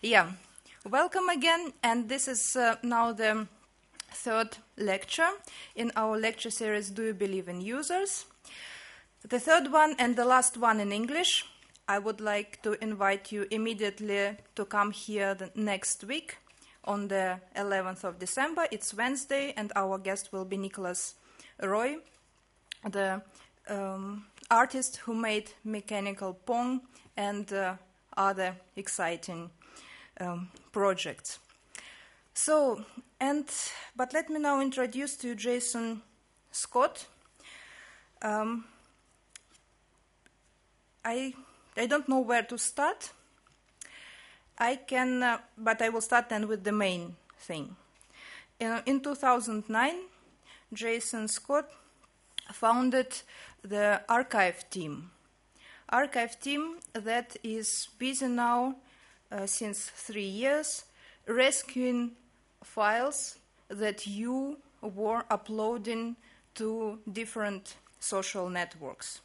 Yeah, welcome again, and this is uh, now the third lecture in our lecture series Do You Believe in Users? The third one and the last one in English. I would like to invite you immediately to come here the next week on the 11th of December. It's Wednesday, and our guest will be Niklas Roy, the um, artist who made Mechanical Pong and uh, other exciting um, projects. So, and but let me now introduce to you Jason Scott. Um, I I don't know where to start. I can, uh, but I will start then with the main thing. In, in 2009, Jason Scott founded the archive team. Archive team that is busy now uh, since three years rescuing files that you were uploading to different social networks.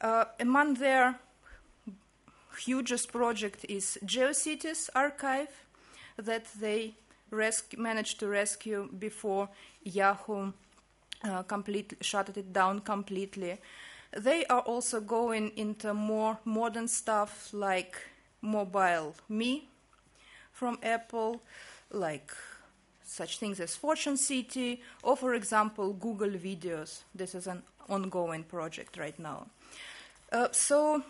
Uh, among their hugest project is GeoCities archive that they managed to rescue before Yahoo uh, shut it down completely. They are also going into more modern stuff like Mobile Me from Apple, like such things as Fortune City, or for example, Google Videos. This is an ongoing project right now. Uh, so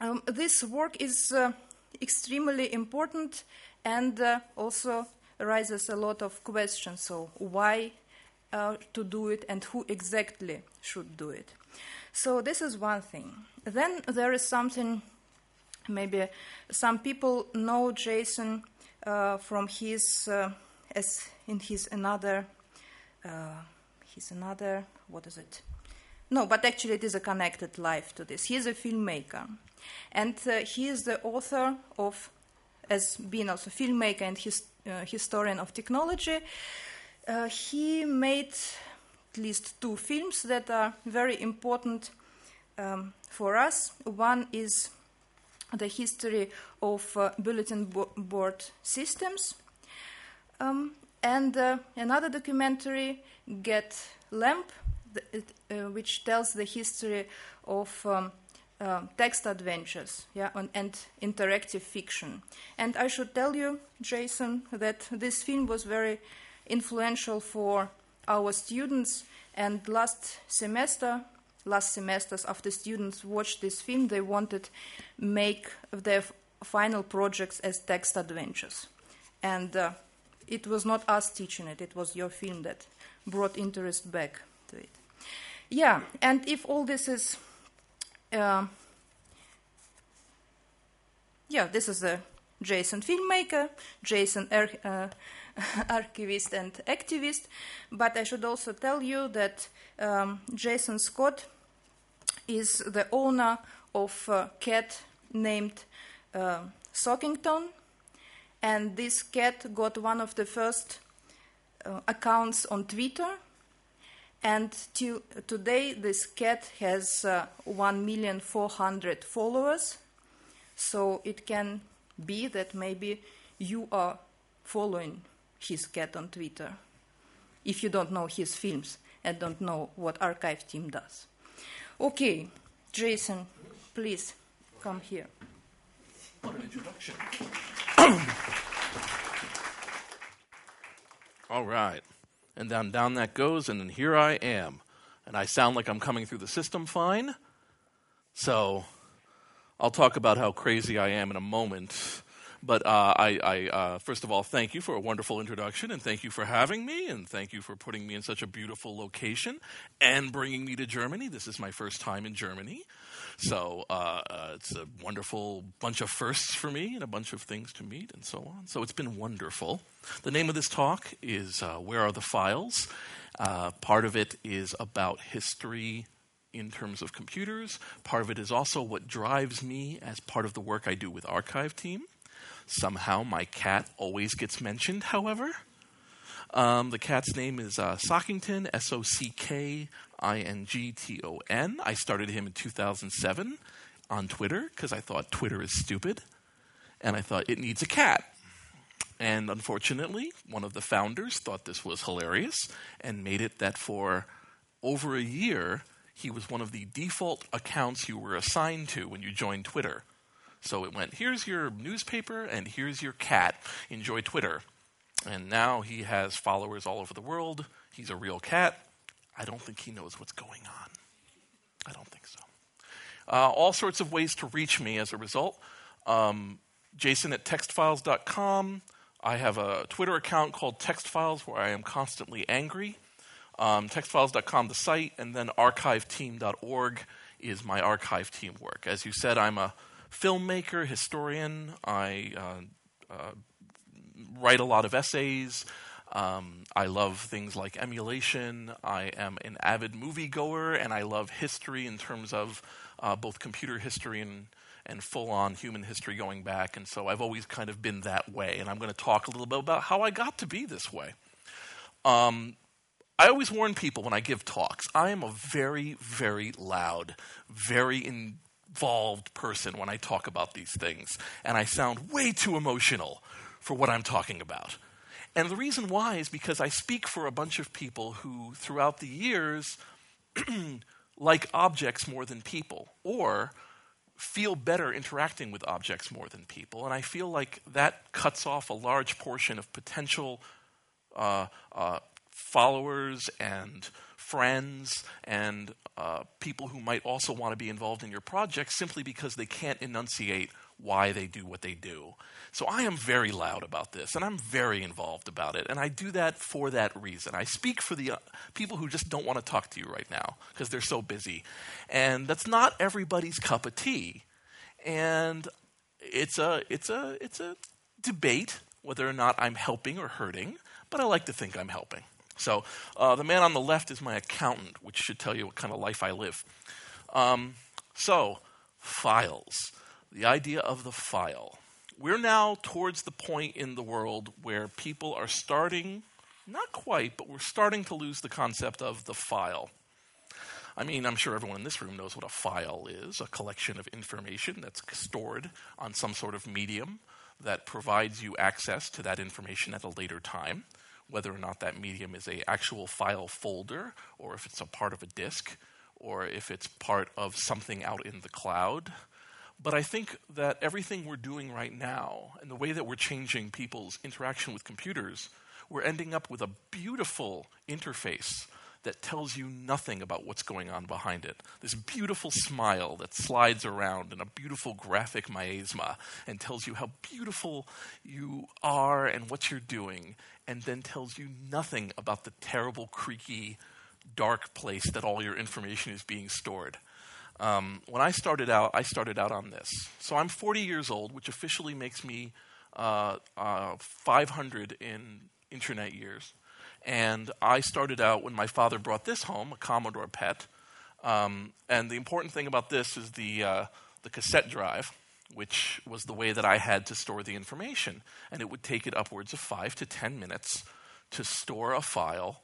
um, this work is uh, extremely important and uh, also raises a lot of questions. So why uh, to do it and who exactly should do it? So this is one thing. Then there is something. Maybe some people know Jason uh, from his uh, as in his another uh, his another what is it? No, but actually it is a connected life to this. He is a filmmaker. And uh, he is the author of, as being also filmmaker and his, uh, historian of technology, uh, he made at least two films that are very important um, for us. One is the history of uh, bulletin bo- board systems, um, and uh, another documentary, Get Lamp, th- uh, which tells the history of um, uh, text adventures yeah, and, and, interactive fiction. And I should tell you, Jason, that this film was very influential for our students. And last semester, last semesters, after students watched this film, they wanted make their final projects as text adventures. And uh, it was not us teaching it; it was your film that brought interest back to it. Yeah, and if all this is uh, yeah, this is a Jason filmmaker, Jason uh, archivist and activist. But I should also tell you that um, Jason Scott is the owner of a cat named uh, Sockington, and this cat got one of the first uh, accounts on Twitter and to, today, this cat has uh, 1,400,000 followers. So it can be that maybe you are following his cat on Twitter if you don't know his films and don't know what archive team does. Okay, Jason, please come here. What an introduction. All right and then down that goes, and then here I am. And I sound like I'm coming through the system fine. So I'll talk about how crazy I am in a moment. But uh, I, I uh, first of all, thank you for a wonderful introduction, and thank you for having me, and thank you for putting me in such a beautiful location and bringing me to Germany. This is my first time in Germany. So uh, uh, it's a wonderful bunch of firsts for me and a bunch of things to meet and so on. So it's been wonderful. The name of this talk is uh, Where Are the Files? Uh, part of it is about history in terms of computers. Part of it is also what drives me as part of the work I do with Archive Team. Somehow my cat always gets mentioned, however. Um, the cat's name is uh, Sockington, S O C K I N G T O N. I started him in 2007 on Twitter because I thought Twitter is stupid. and I thought it needs a cat. And unfortunately, one of the founders thought this was hilarious and made it that for over a year, he was one of the default accounts you were assigned to when you joined Twitter. So it went, here's your newspaper and here's your cat. Enjoy Twitter. And now he has followers all over the world. He's a real cat. I don't think he knows what's going on. I don't think so. Uh, all sorts of ways to reach me as a result. Um, Jason at textfiles.com. I have a Twitter account called Textfiles where I am constantly angry. Um, textfiles.com, the site, and then archiveteam.org is my archive team work. As you said, I'm a filmmaker, historian. I uh, uh, write a lot of essays. Um, I love things like emulation. I am an avid moviegoer, and I love history in terms of uh, both computer history and, and full on human history going back. And so I've always kind of been that way. And I'm going to talk a little bit about how I got to be this way. Um, I always warn people when I give talks I am a very, very loud, very involved person when I talk about these things. And I sound way too emotional for what I'm talking about. And the reason why is because I speak for a bunch of people who, throughout the years, like objects more than people, or feel better interacting with objects more than people. And I feel like that cuts off a large portion of potential uh, uh, followers and friends and uh, people who might also want to be involved in your project simply because they can't enunciate why they do what they do. So I am very loud about this, and I'm very involved about it, and I do that for that reason. I speak for the uh, people who just don't want to talk to you right now because they're so busy, and that's not everybody's cup of tea. And it's a it's a it's a debate whether or not I'm helping or hurting, but I like to think I'm helping. So uh, the man on the left is my accountant, which should tell you what kind of life I live. Um, so files the idea of the file. We're now towards the point in the world where people are starting, not quite, but we're starting to lose the concept of the file. I mean, I'm sure everyone in this room knows what a file is a collection of information that's stored on some sort of medium that provides you access to that information at a later time, whether or not that medium is a actual file folder or if it's a part of a disk or if it's part of something out in the cloud. But I think that everything we're doing right now and the way that we're changing people's interaction with computers, we're ending up with a beautiful interface that tells you nothing about what's going on behind it. This beautiful smile that slides around in a beautiful graphic miasma and tells you how beautiful you are and what you're doing, and then tells you nothing about the terrible, creaky, dark place that all your information is being stored. Um, when I started out, I started out on this. So I'm 40 years old, which officially makes me uh, uh, 500 in internet years. And I started out when my father brought this home, a Commodore PET. Um, and the important thing about this is the, uh, the cassette drive, which was the way that I had to store the information. And it would take it upwards of five to 10 minutes to store a file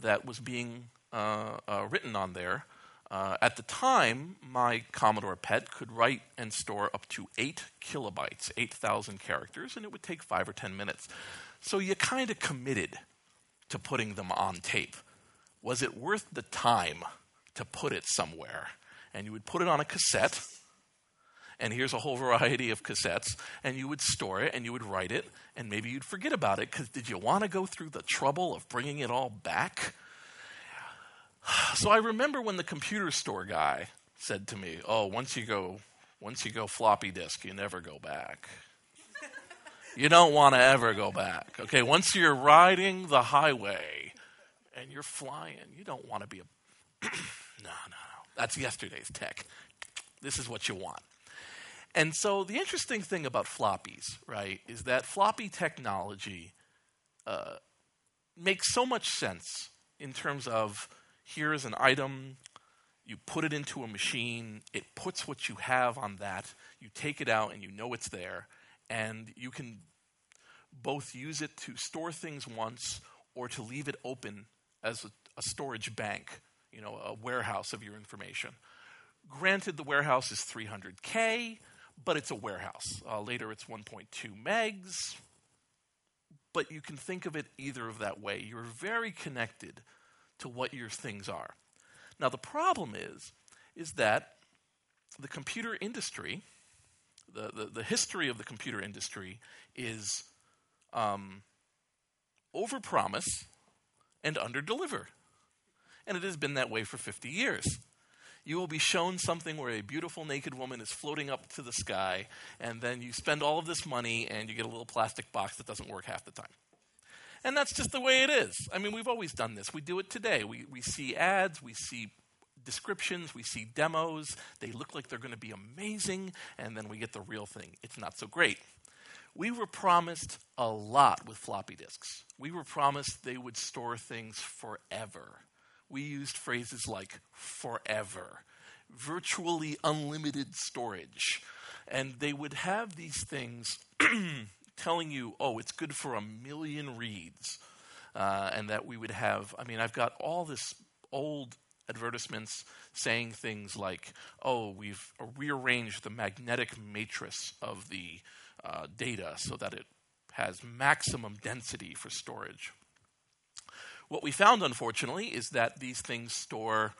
that was being uh, uh, written on there uh, at the time, my Commodore PET could write and store up to 8 kilobytes, 8,000 characters, and it would take 5 or 10 minutes. So you kind of committed to putting them on tape. Was it worth the time to put it somewhere? And you would put it on a cassette, and here's a whole variety of cassettes, and you would store it and you would write it, and maybe you'd forget about it because did you want to go through the trouble of bringing it all back? So I remember when the computer store guy said to me, "Oh, once you go, once you go floppy disk, you never go back. You don't want to ever go back. Okay, once you're riding the highway and you're flying, you don't want to be a no, no, no. That's yesterday's tech. This is what you want." And so the interesting thing about floppies, right, is that floppy technology uh, makes so much sense in terms of here is an item, you put it into a machine, it puts what you have on that, you take it out and you know it's there, and you can both use it to store things once or to leave it open as a, a storage bank, you know, a warehouse of your information. Granted, the warehouse is 300K, but it's a warehouse. Uh, later, it's 1.2 megs, but you can think of it either of that way. You're very connected to what your things are. Now, the problem is, is that the computer industry, the, the, history of the computer industry is um, overpromise and underdeliver. And it has been that way for 50 years. You will be shown something where a beautiful naked woman is floating up to the sky, and then you spend all of this money and you get a little plastic box that doesn't work half the time. And that's just the way it is. I mean, we've always done this. We do it today. We, we see ads, we see descriptions, we see demos. They look like they're going to be amazing, and then we get the real thing. It's not so great. We were promised a lot with floppy disks. We were promised they would store things forever. We used phrases like forever, virtually unlimited storage. And they would have these things telling you, oh, it's good for a million reads. Uh, and that we would have, I mean, I've got all this old advertisements saying things like, oh, we've rearranged the magnetic matrix of the uh, data so that it has maximum density for storage. What we found, unfortunately, is that these things store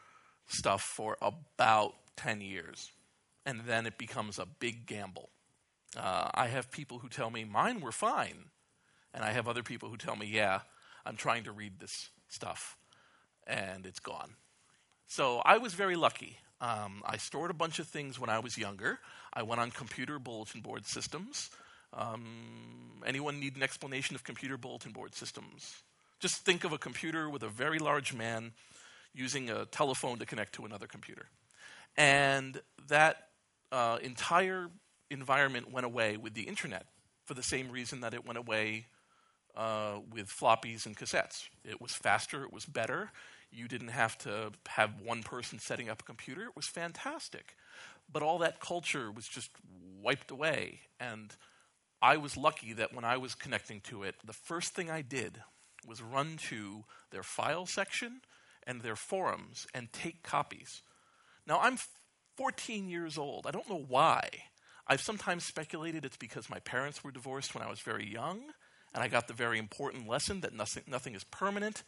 stuff for about 10 years, and then it becomes a big gamble. Uh, I have people who tell me mine were fine, and I have other people who tell me, yeah, I'm trying to read this stuff, and it's gone. So I was very lucky. Um, I stored a bunch of things when I was younger. I went on computer bulletin board systems. Um, anyone need an explanation of computer bulletin board systems? Just think of a computer with a very large man using a telephone to connect to another computer. And that uh, entire environment went away with the internet for the same reason that it went away uh, with floppies and cassettes. It was faster, it was better, you didn't have to have one person setting up a computer. It was fantastic. But all that culture was just wiped away. And I was lucky that when I was connecting to it, the first thing I did was run to their file section and their forums and take copies. Now, I'm 14 years old. I don't know why. I've sometimes speculated it's because my parents were divorced when I was very young, and I got the very important lesson that nothing, nothing is permanent.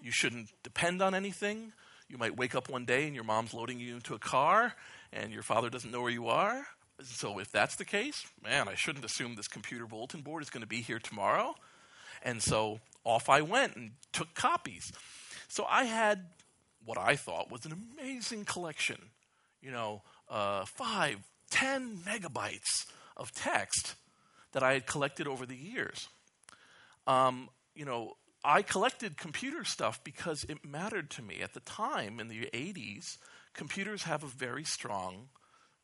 You shouldn't depend on anything. You might wake up one day and your mom's loading you into a car and your father doesn't know where you are. So, if that's the case, man, I shouldn't assume this computer bulletin board is going to be here tomorrow. And so off I went and took copies. So, I had what I thought was an amazing collection you know, uh, five, ten megabytes of text that I had collected over the years. Um, you know, I collected computer stuff because it mattered to me. At the time, in the 80s, computers have a very strong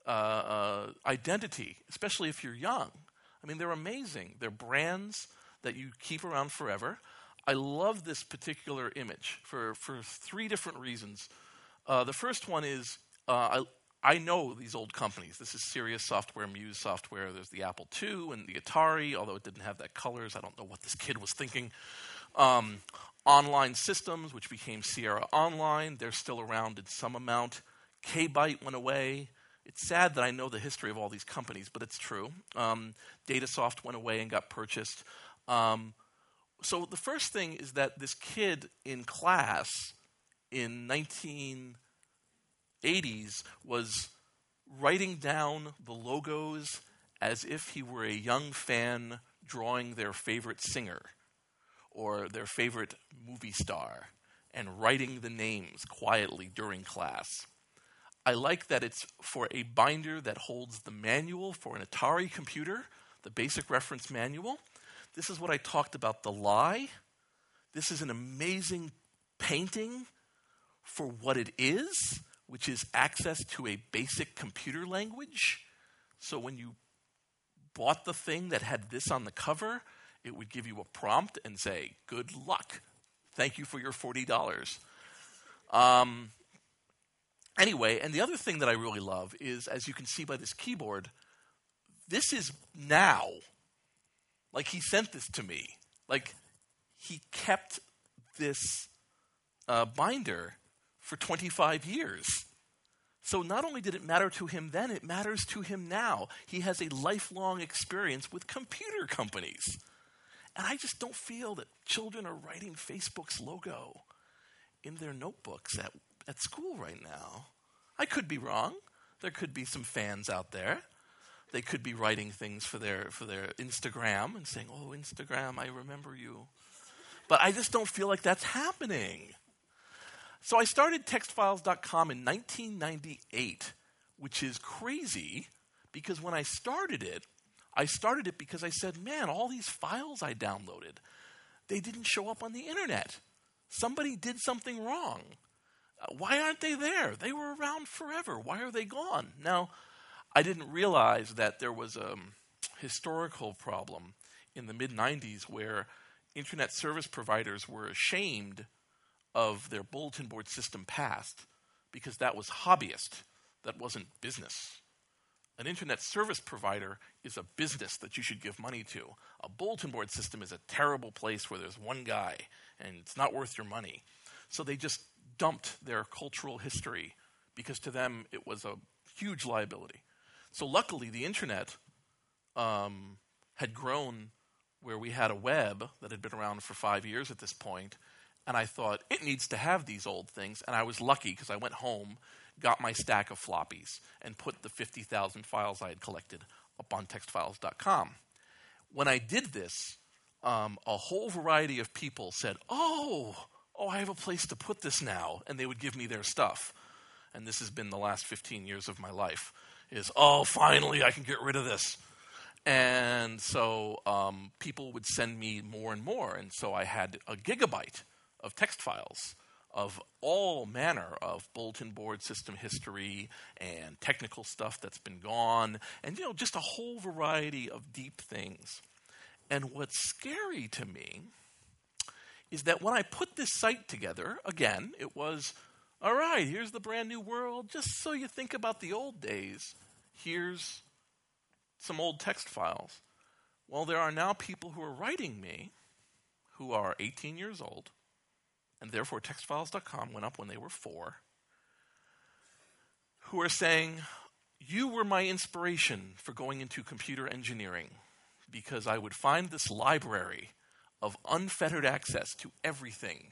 uh, uh, identity, especially if you're young. I mean, they're amazing. They're brands that you keep around forever. I love this particular image for, for three different reasons. Uh, the first one is uh, I, I know these old companies. This is Sirius Software, Muse Software. There's the Apple II and the Atari, although it didn't have that colors. I don't know what this kid was thinking. Um, online systems, which became Sierra Online, they're still around in some amount. K-Byte went away. It's sad that I know the history of all these companies, but it's true. Um, Datasoft went away and got purchased. Um, so the first thing is that this kid in class in 1980s was writing down the logos as if he were a young fan drawing their favorite singer or their favorite movie star and writing the names quietly during class. I like that it's for a binder that holds the manual for an Atari computer, the basic reference manual. This is what I talked about the lie. This is an amazing painting for what it is, which is access to a basic computer language. So when you bought the thing that had this on the cover, it would give you a prompt and say, Good luck. Thank you for your $40. Um, anyway, and the other thing that I really love is, as you can see by this keyboard, this is now. Like, he sent this to me. Like, he kept this uh, binder for 25 years. So not only did it matter to him then, it matters to him now. He has a lifelong experience with computer companies. And I just don't feel that children are writing Facebook's logo in their notebooks at, at school right now. I could be wrong. There could be some fans out there. They could be writing things for their for their Instagram and saying, "Oh, Instagram, I remember you." But I just don't feel like that's happening. So I started textfiles.com in 1998, which is crazy because when I started it, I started it because I said, man, all these files I downloaded, they didn't show up on the internet. Somebody did something wrong. Uh, why aren't they there? They were around forever. Why are they gone? Now, I didn't realize that there was a historical problem in the mid 90s where internet service providers were ashamed of their bulletin board system past because that was hobbyist, that wasn't business. An internet service provider is a business that you should give money to. A bulletin board system is a terrible place where there's one guy and it's not worth your money. So they just dumped their cultural history because to them it was a huge liability. So luckily, the internet um, had grown where we had a web that had been around for five years at this point, and I thought, it needs to have these old things. And I was lucky because I went home, got my stack of floppies, and put the 50,000 files I had collected up on textfiles.com. When I did this, um, a whole variety of people said, Oh, oh, I have a place to put this now. And they would give me their stuff. And this has been the last 15 years of my life is, oh, finally I can get rid of this. And so um, people would send me more and more. And so I had a gigabyte of text files of all manner of bulletin board system history and technical stuff that's been gone, and you know, just a whole variety of deep things. And what's scary to me is that when I put this site together, again, it was all right, here's the brand new world, just so you think about the old days. Here's some old text files. Well, there are now people who are writing me who are 18 years old and therefore textfiles.com went up when they were four, who are saying, You were my inspiration for going into computer engineering because I would find this library of unfettered access to everything,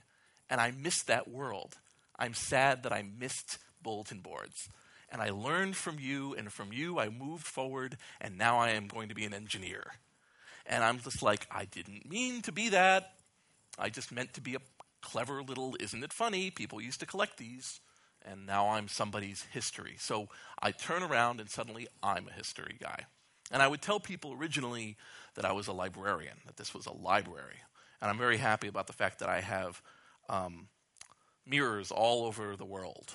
and I missed that world. I'm sad that I missed bulletin boards. And I learned from you, and from you I moved forward, and now I am going to be an engineer. And I'm just like, I didn't mean to be that. I just meant to be a clever little, isn't it funny? People used to collect these, and now I'm somebody's history. So I turn around and suddenly I'm a history guy. And I would tell people originally that I was a librarian, that this was a library. And I'm very happy about the fact that I have um, mirrors all over the world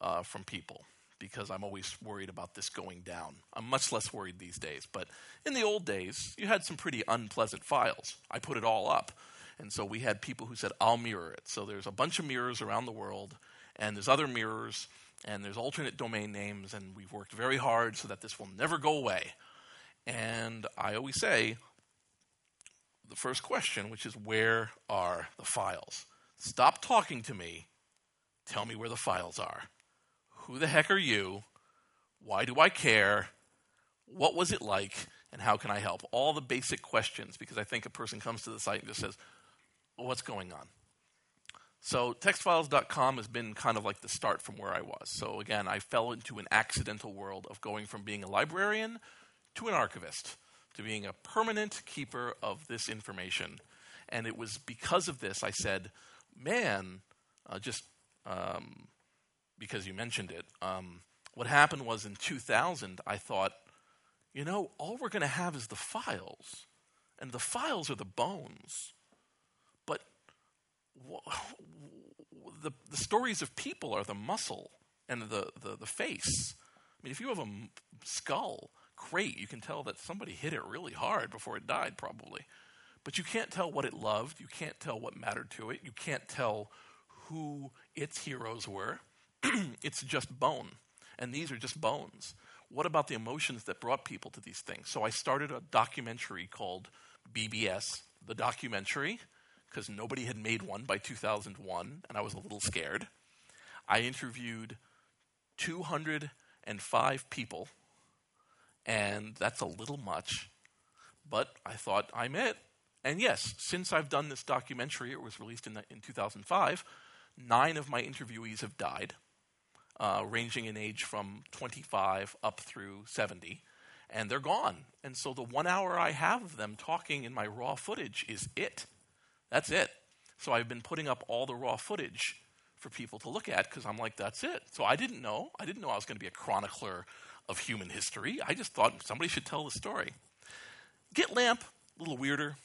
uh, from people because I'm always worried about this going down. I'm much less worried these days. But in the old days, you had some pretty unpleasant files. I put it all up. And so we had people who said, I'll mirror it. So there's a bunch of mirrors around the world, and there's other mirrors, and there's alternate domain names, and we've worked very hard so that this will never go away. And I always say the first question, which is, Where are the files? Stop talking to me. Tell me where the files are. Who the heck are you? Why do I care? What was it like? And how can I help? All the basic questions, because I think a person comes to the site and just says, what's going on. So textfiles.com has been kind of like the start from where I was. So again, I fell into an accidental world of going from being a librarian to an archivist, to being a permanent keeper of this information. And it was because of this I said, man, uh, just um, because you mentioned it, um, what happened was in 2000, I thought, you know, all we're going to have is the files. And the files are the bones the, the stories of people are the muscle and the, the, the face. I mean, if you have a skull, great, you can tell that somebody hit it really hard before it died, probably. But you can't tell what it loved. You can't tell what mattered to it. You can't tell who its heroes were. it's just bone. And these are just bones. What about the emotions that brought people to these things? So I started a documentary called BBS, the documentary, because nobody had made one by 2001, and I was a little scared. I interviewed 205 people, and that's a little much, but I thought I'm it. And yes, since I've done this documentary, it was released in, in 2005, nine of my interviewees have died, uh, ranging in age from 25 up through 70, and they're gone. And so the one hour I have of them talking in my raw footage is it. That's it. So I've been putting up all the raw footage for people to look at because I'm like, that's it. So I didn't know. I didn't know I was going to be a chronicler of human history. I just thought somebody should tell the story. Get Lamp, a little weirder.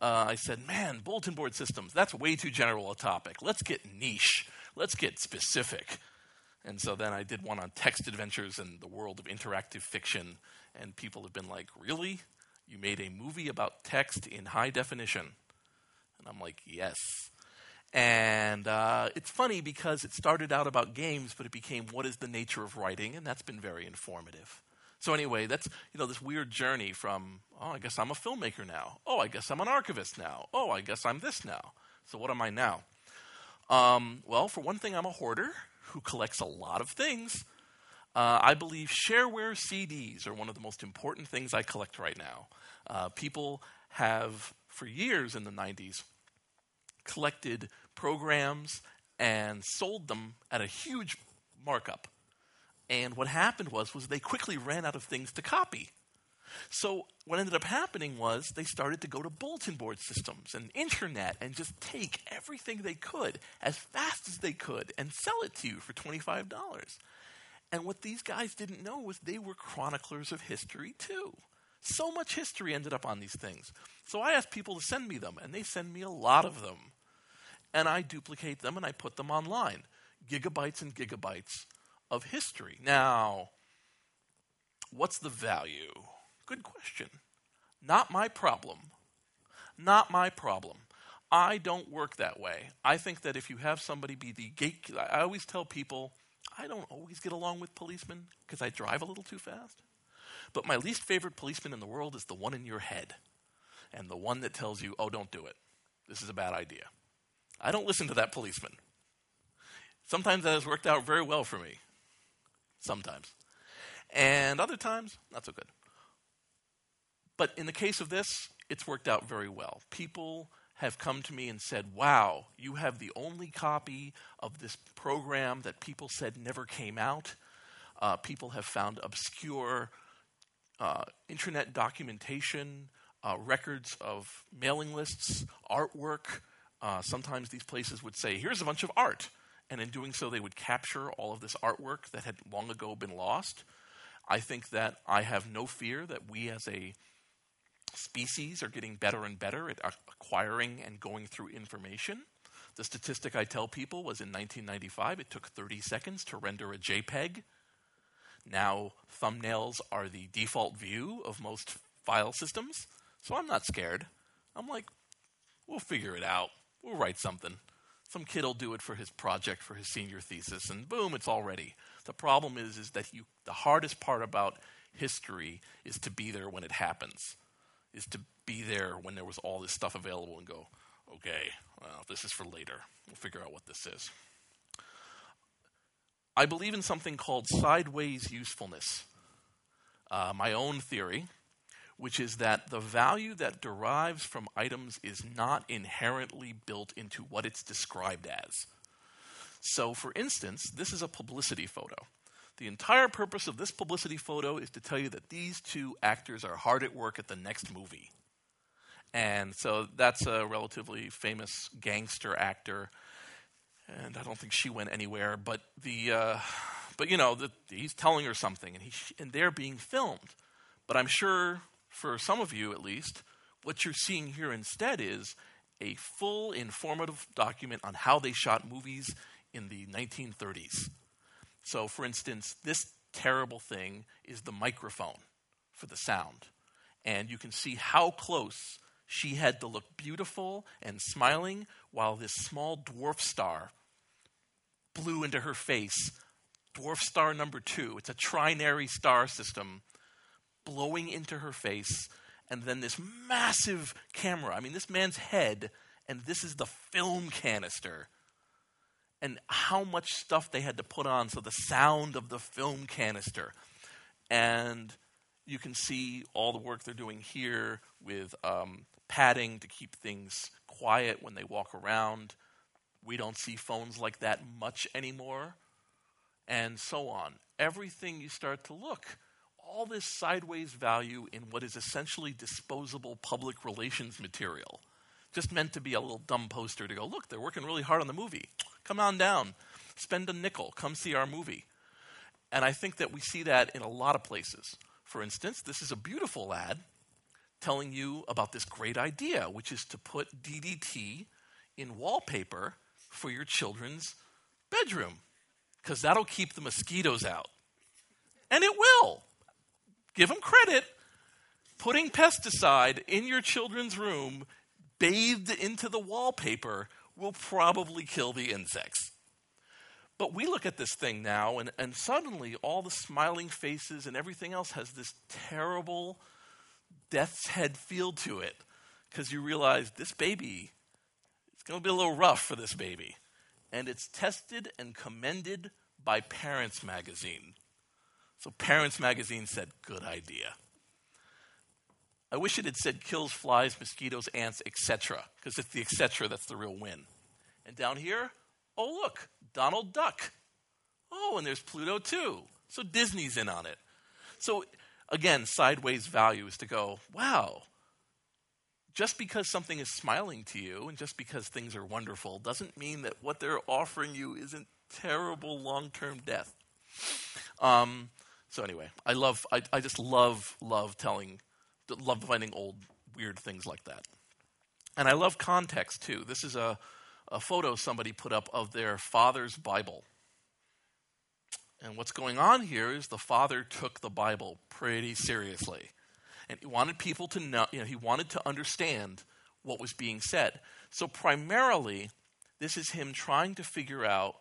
Uh, I said, man, bulletin board systems, that's way too general a topic. Let's get niche. Let's get specific. And so then I did one on text adventures and the world of interactive fiction. And people have been like, really? You made a movie about text in high definition? And I'm like, yes. And uh, it's funny because it started out about games, but it became what is the nature of writing, and that's been very informative. So anyway, that's you know this weird journey from oh I guess I'm a filmmaker now. Oh I guess I'm an archivist now. Oh I guess I'm this now. So what am I now? Um, well, for one thing, I'm a hoarder who collects a lot of things. Uh, I believe shareware CDs are one of the most important things I collect right now. Uh, people have, for years in the 90s, collected programs and sold them at a huge markup. And what happened was, was they quickly ran out of things to copy. So what ended up happening was they started to go to bulletin board systems and internet and just take everything they could as fast as they could and sell it to you for $25. And what these guys didn't know was they were chroniclers of history too. So much history ended up on these things. So I asked people to send me them, and they send me a lot of them. And I duplicate them and I put them online. Gigabytes and gigabytes of history. Now, what's the value? Good question. Not my problem. Not my problem. I don't work that way. I think that if you have somebody be the gate, I always tell people I don't always get along with policemen because I drive a little too fast. But my least favorite policeman in the world is the one in your head and the one that tells you, oh, don't do it. This is a bad idea. I don't listen to that policeman. Sometimes that has worked out very well for me. Sometimes. And other times, not so good. But in the case of this, it's worked out very well. People have come to me and said, Wow, you have the only copy of this program that people said never came out. Uh, people have found obscure uh, internet documentation, uh, records of mailing lists, artwork. Uh, sometimes these places would say, Here's a bunch of art. And in doing so, they would capture all of this artwork that had long ago been lost. I think that I have no fear that we as a species are getting better and better at acquiring and going through information. The statistic I tell people was in 1995, it took 30 seconds to render a JPEG. Now, thumbnails are the default view of most file systems, so I'm not scared. I'm like, we'll figure it out. We'll write something. Some kid will do it for his project, for his senior thesis, and boom, it's all ready. The problem is, is that you, the hardest part about history is to be there when it happens is to be there when there was all this stuff available and go, okay, well, this is for later. We'll figure out what this is. I believe in something called sideways usefulness, uh, my own theory, which is that the value that derives from items is not inherently built into what it's described as. So, for instance, this is a publicity photo. The entire purpose of this publicity photo is to tell you that these two actors are hard at work at the next movie. And so that's a relatively famous gangster actor. And I don't think she went anywhere, but the, uh, but you know, the, he's telling her something, and he and they're being filmed. But I'm sure, for some of you at least, what you're seeing here instead is a full informative document on how they shot movies in the 1930s. So, for instance, this terrible thing is the microphone for the sound. And you can see how close she had to look beautiful and smiling while this small dwarf star blew into her face. Dwarf star number two. It's a trinary star system blowing into her face. And then this massive camera. I mean, this man's head, and this is the film canister and how much stuff they had to put on. So the sound of the film canister. And you can see all the work they're doing here with um, padding to keep things quiet when they walk around. We don't see phones like that much anymore, and so on. Everything you start to look, all this sideways value in what is essentially disposable public relations material. Just meant to be a little dumb poster to go, look, they're working really hard on the movie. Come on down. Spend a nickel. Come see our movie. And I think that we see that in a lot of places. For instance, this is a beautiful ad telling you about this great idea, which is to put DDT in wallpaper for your children's bedroom, because that'll keep the mosquitoes out. And it will. Give them credit. Putting pesticide in your children's room, bathed into the wallpaper, will probably kill the insects. But we look at this thing now, and, and suddenly all the smiling faces and everything else has this terrible death's head feel to it because you realize this baby, going to be a little rough for this baby. And it's tested and commended by Parents Magazine. So Parents Magazine said, good idea. I wish it had said kills flies, mosquitoes, ants, etc., because it's the etc. that's the real win. And down here, oh, look, Donald Duck. Oh, and there's Pluto too. So Disney's in on it. So again, sideways value is to go, wow, just because something is smiling to you and just because things are wonderful doesn't mean that what they're offering you isn't terrible long term death. Um, so anyway, I love, I, I just love, love telling, love finding old weird things like that. And I love context too. This is a, a photo somebody put up of their father's Bible. And what's going on here is the father took the Bible pretty seriously. And he wanted people to know, you know, he wanted to understand what was being said. So primarily, this is him trying to figure out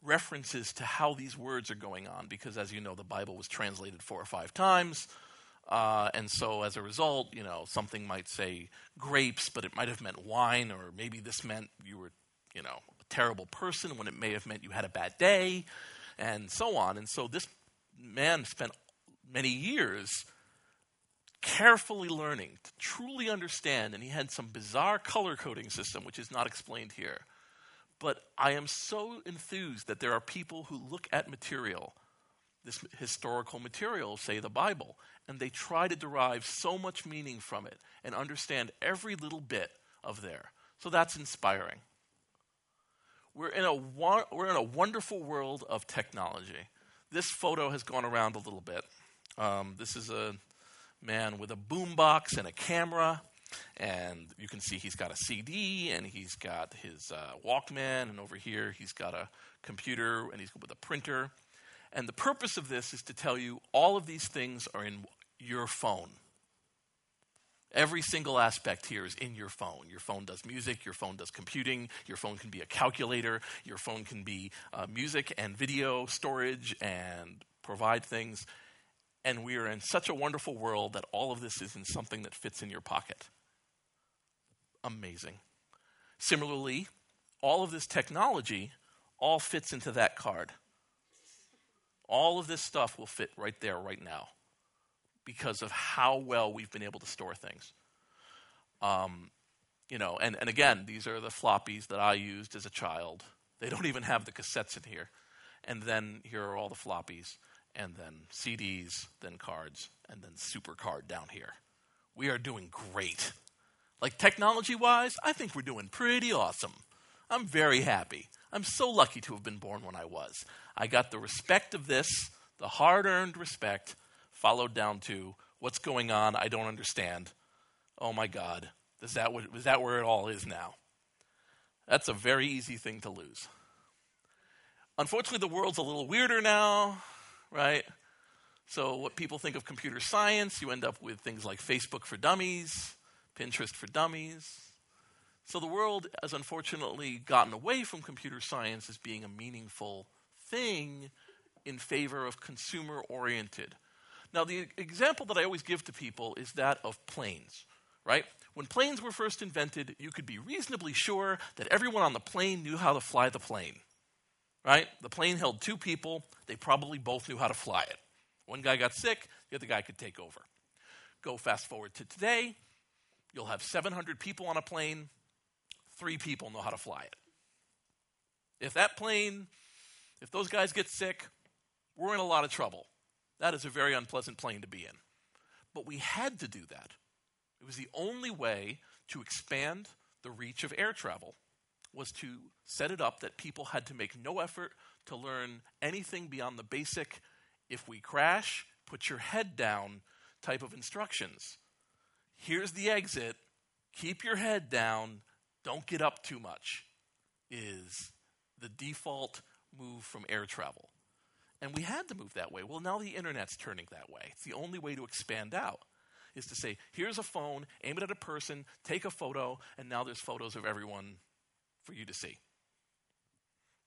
references to how these words are going on, because as you know, the Bible was translated four or five times. Uh, and so as a result, you know, something might say grapes, but it might have meant wine, or maybe this meant you were, you know, a terrible person when it may have meant you had a bad day and so on. And so this man spent many years carefully learning to truly understand, and he had some bizarre color coding system, which is not explained here. But I am so enthused that there are people who look at material, this historical material, say the Bible, and they try to derive so much meaning from it and understand every little bit of there. So that's inspiring. We're in a, we're in a wonderful world of technology. This photo has gone around a little bit. Um, this is a man with a boombox and a camera, and you can see he's got a CD and he's got his uh, Walkman, and over here he's got a computer and he's with a printer. And the purpose of this is to tell you all of these things are in your phone. Every single aspect here is in your phone. Your phone does music, your phone does computing, your phone can be a calculator, your phone can be uh, music and video storage and provide things. And we are in such a wonderful world that all of this is in something that fits in your pocket. Amazing. Similarly, all of this technology all fits into that card. All of this stuff will fit right there, right now because of how well we've been able to store things. Um, you know, and, and again, these are the floppies that I used as a child. They don't even have the cassettes in here. And then here are all the floppies, and then CDs, then cards, and then SuperCard down here. We are doing great. Like technology wise, I think we're doing pretty awesome. I'm very happy. I'm so lucky to have been born when I was. I got the respect of this, the hard earned respect followed down to what's going on, I don't understand. Oh my God, is that, what, is that where it all is now? That's a very easy thing to lose. Unfortunately, the world's a little weirder now, right? So, what people think of computer science, you end up with things like Facebook for dummies, Pinterest for dummies. So, the world has unfortunately gotten away from computer science as being a meaningful thing in favor of consumer oriented. Now, the example that I always give to people is that of planes, right? When planes were first invented, you could be reasonably sure that everyone on the plane knew how to fly the plane. Right? The plane held two people. They probably both knew how to fly it. One guy got sick, the other guy could take over. Go fast forward to today, you'll have 700 people on a plane, three people know how to fly it. If that plane, if those guys get sick, we're in a lot of trouble. That is a very unpleasant plane to be in. But we had to do that. It was the only way to expand the reach of air travel was to set it up that people had to make no effort to learn anything beyond the basic if we crash, put your head down type of instructions. Here's the exit. Keep your head down. Don't get up too much. Is the default move from air travel. And we had to move that way. Well, now the internet's turning that way. It's the only way to expand out is to say, here's a phone, aim it at a person, take a photo, and now there's photos of everyone for you to see.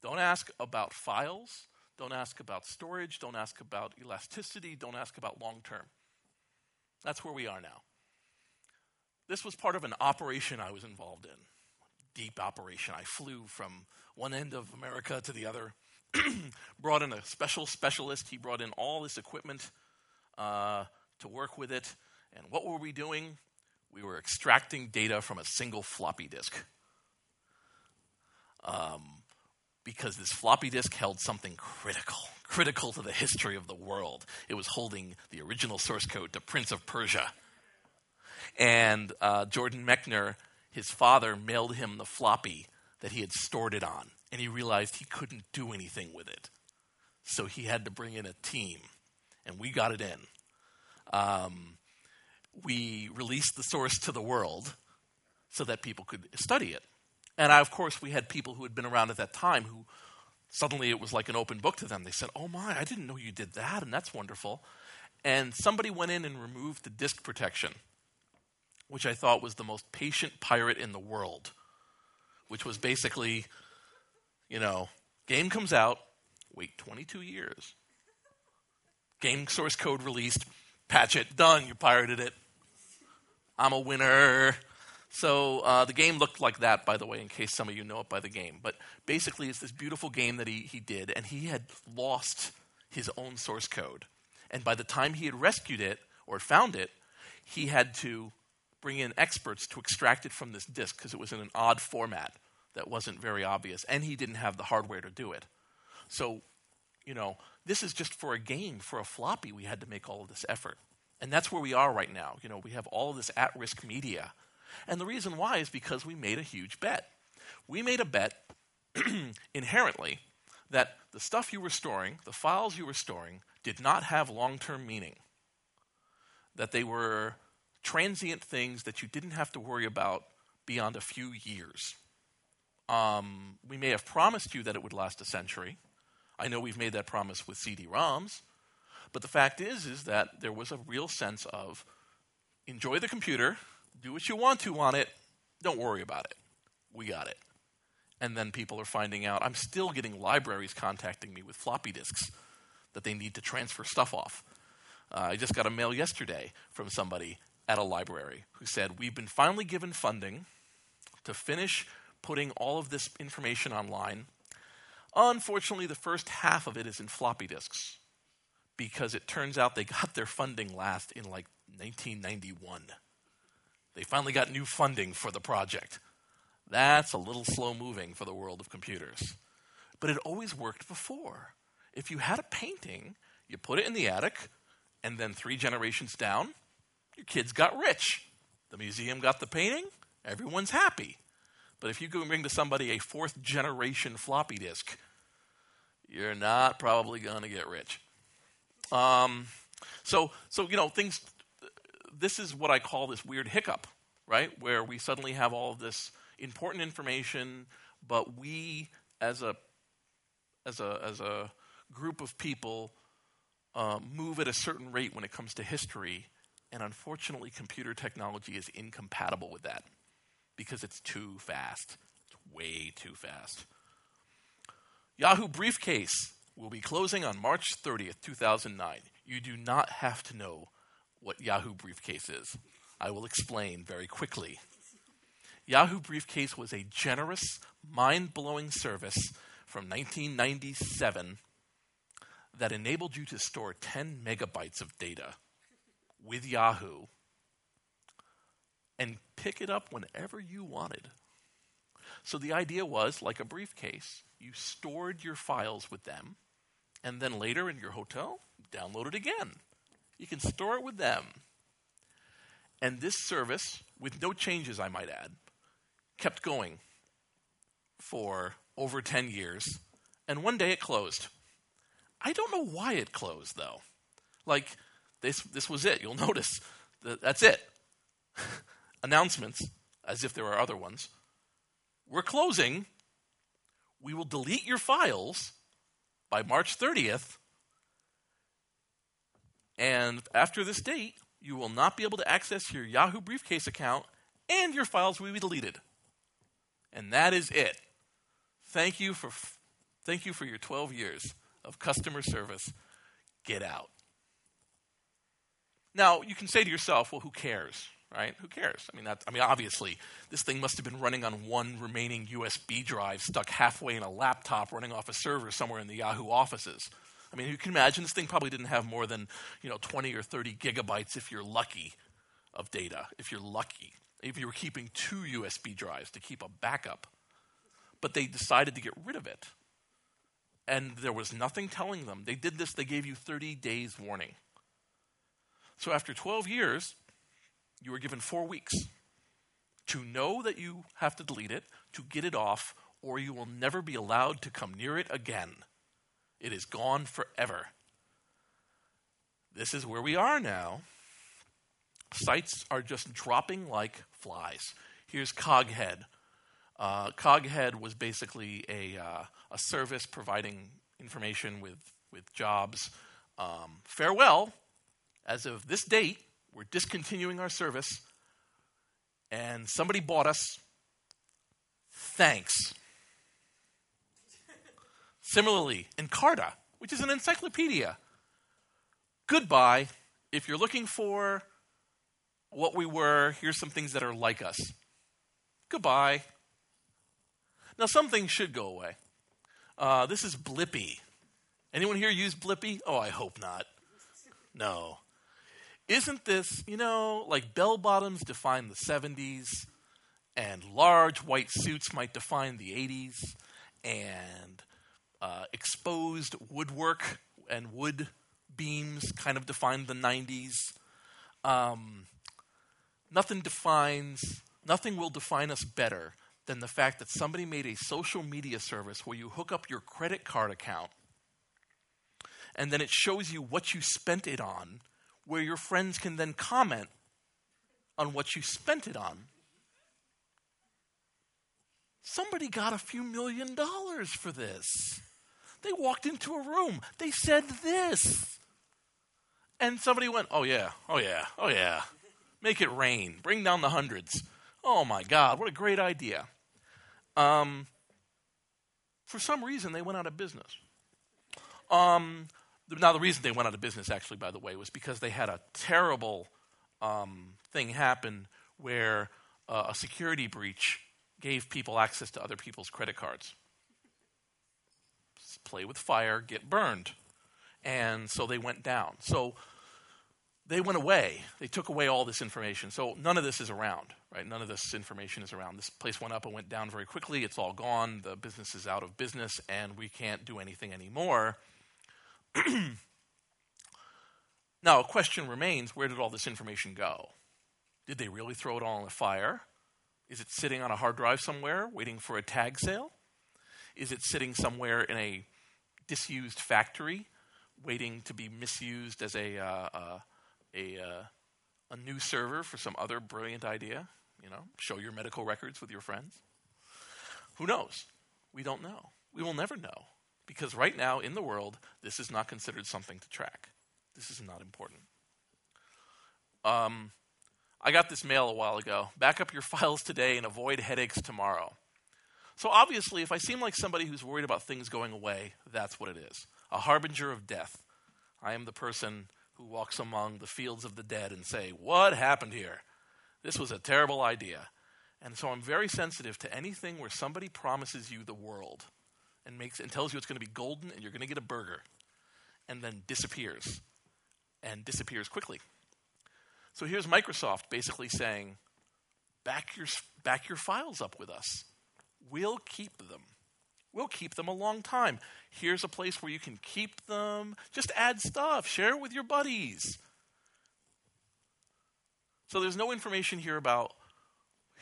Don't ask about files. Don't ask about storage. Don't ask about elasticity. Don't ask about long term. That's where we are now. This was part of an operation I was involved in. Deep operation. I flew from one end of America to the other, brought in a special specialist. He brought in all this equipment uh, to work with it. And what were we doing? We were extracting data from a single floppy disk. Um, because this floppy disk held something critical, critical to the history of the world. It was holding the original source code to Prince of Persia. And uh, Jordan Mechner, his father, mailed him the floppy that he had stored it on, and he realized he couldn't do anything with it. So he had to bring in a team, and we got it in. Um, we released the source to the world so that people could study it. And I, of course, we had people who had been around at that time who suddenly it was like an open book to them. They said, Oh my, I didn't know you did that, and that's wonderful. And somebody went in and removed the disk protection, which I thought was the most patient pirate in the world, which was basically, you know, game comes out, wait 22 years. Game source code released, patch it, done, you pirated it. I'm a winner. So uh, the game looked like that, by the way, in case some of you know it by the game. But basically, it's this beautiful game that he, he did, and he had lost his own source code. And by the time he had rescued it or found it, he had to bring in experts to extract it from this disk because it was in an odd format that wasn't very obvious, and he didn't have the hardware to do it. So, you know, this is just for a game, for a floppy, we had to make all of this effort. And that's where we are right now. You know, we have all of this at risk media and the reason why is because we made a huge bet. We made a bet inherently that the stuff you were storing, the files you were storing, did not have long term meaning. That they were transient things that you didn't have to worry about beyond a few years. Um, we may have promised you that it would last a century. I know we've made that promise with CD-ROMs, but the fact is, is that there was a real sense of enjoy the computer, do what you want to on it. Don't worry about it. We got it. And then people are finding out. I'm still getting libraries contacting me with floppy disks that they need to transfer stuff off. Uh, I just got a mail yesterday from somebody at a library who said, We've been finally given funding to finish putting all of this information online. Unfortunately, the first half of it is in floppy disks because it turns out they got their funding last in like 1991. They finally got new funding for the project. That's a little slow moving for the world of computers. But it always worked before. If you had a painting, you put it in the attic, and then three generations down, your kids got rich. The museum got the painting, everyone's happy. But if you go and bring to somebody a fourth generation floppy disk, you're not probably going to get rich. Um, so, so you know, things this is what I call this weird hiccup, right? Where we suddenly have all of this important information, but we, as a as a as a group of people, uh, move at a certain rate when it comes to history, and unfortunately, computer technology is incompatible with that because it's too fast. It's way too fast. Yahoo Briefcase will be closing on March 30th, 2009. You do not have to know what Yahoo Briefcase is. I will explain very quickly. Yahoo Briefcase was a generous, mind blowing service from 1997 that enabled you to store 10 megabytes of data with Yahoo and pick it up whenever you wanted. So the idea was like a briefcase, you stored your files with them, and then later in your hotel, download it again. You can store it with them. And this service, with no changes, I might add, kept going for over 10 years, and one day it closed. I don't know why it closed, though. Like, this, this was it. You'll notice that that's it. Announcements, as if there are other ones. We're closing. We will delete your files by March 30th. And after this date, you will not be able to access your Yahoo Briefcase account and your files will be deleted. And that is it. Thank you for thank you for your 12 years of customer service. Get out. Now, you can say to yourself, well, who cares? Right? Who cares? I mean, that, I mean, obviously, this thing must have been running on one remaining USB drive stuck halfway in a laptop running off a server somewhere in the Yahoo offices. I mean, you can imagine this thing probably didn't have more than, you know, 20 or 30 gigabytes if you're lucky of data, if you're lucky. If you were keeping two USB drives to keep a backup. But they decided to get rid of it. And there was nothing telling them. They did this, they gave you 30 days warning. So after 12 years, you were given four weeks to know that you have to delete it, to get it off, or you will never be allowed to come near it again. It is gone forever. This is where we are now. Sites are just dropping like flies. Here's Coghead. Uh, Coghead was basically a, uh, a service providing information with, with jobs. Um, farewell. As of this date, we're discontinuing our service, and somebody bought us. Thanks. Similarly, Encarta, which is an encyclopedia. Goodbye. If you're looking for what we were, here's some things that are like us. Goodbye. Now, some things should go away. Uh, this is Blippy. Anyone here use Blippy? Oh, I hope not. No. Isn't this, you know, like bell bottoms define the 70s, and large white suits might define the 80s, and uh, exposed woodwork and wood beams kind of define the 90s. Um, nothing defines, nothing will define us better than the fact that somebody made a social media service where you hook up your credit card account and then it shows you what you spent it on, where your friends can then comment on what you spent it on. Somebody got a few million dollars for this. They walked into a room. They said this. And somebody went, Oh, yeah, oh, yeah, oh, yeah. Make it rain. Bring down the hundreds. Oh, my God, what a great idea. Um, for some reason, they went out of business. Um, now, the reason they went out of business, actually, by the way, was because they had a terrible um, thing happen where uh, a security breach gave people access to other people's credit cards play with fire, get burned. And so they went down. So they went away. They took away all this information. So none of this is around, right? None of this information is around. This place went up and went down very quickly. It's all gone. The business is out of business, and we can't do anything anymore. now, a question remains where did all this information go? Did they really throw it all in the fire? Is it sitting on a hard drive somewhere waiting for a tag sale? Is it sitting somewhere in a disused factory waiting to be misused as a, uh, uh, a, uh, a new server for some other brilliant idea? You know, show your medical records with your friends? Who knows? We don't know. We will never know. Because right now in the world, this is not considered something to track. This is not important. Um, I got this mail a while ago. Back up your files today and avoid headaches tomorrow. So obviously, if I seem like somebody who's worried about things going away, that's what it is a harbinger of death. I am the person who walks among the fields of the dead and say, What happened here? This was a terrible idea. And so I'm very sensitive to anything where somebody promises you the world and makes and tells you it's going to be golden and you're going to get a burger, and then disappears, and disappears quickly. So here's Microsoft basically saying, back your back your files up with us. We'll keep them. We'll keep them a long time. Here's a place where you can keep them. Just add stuff, share it with your buddies. So there's no information here about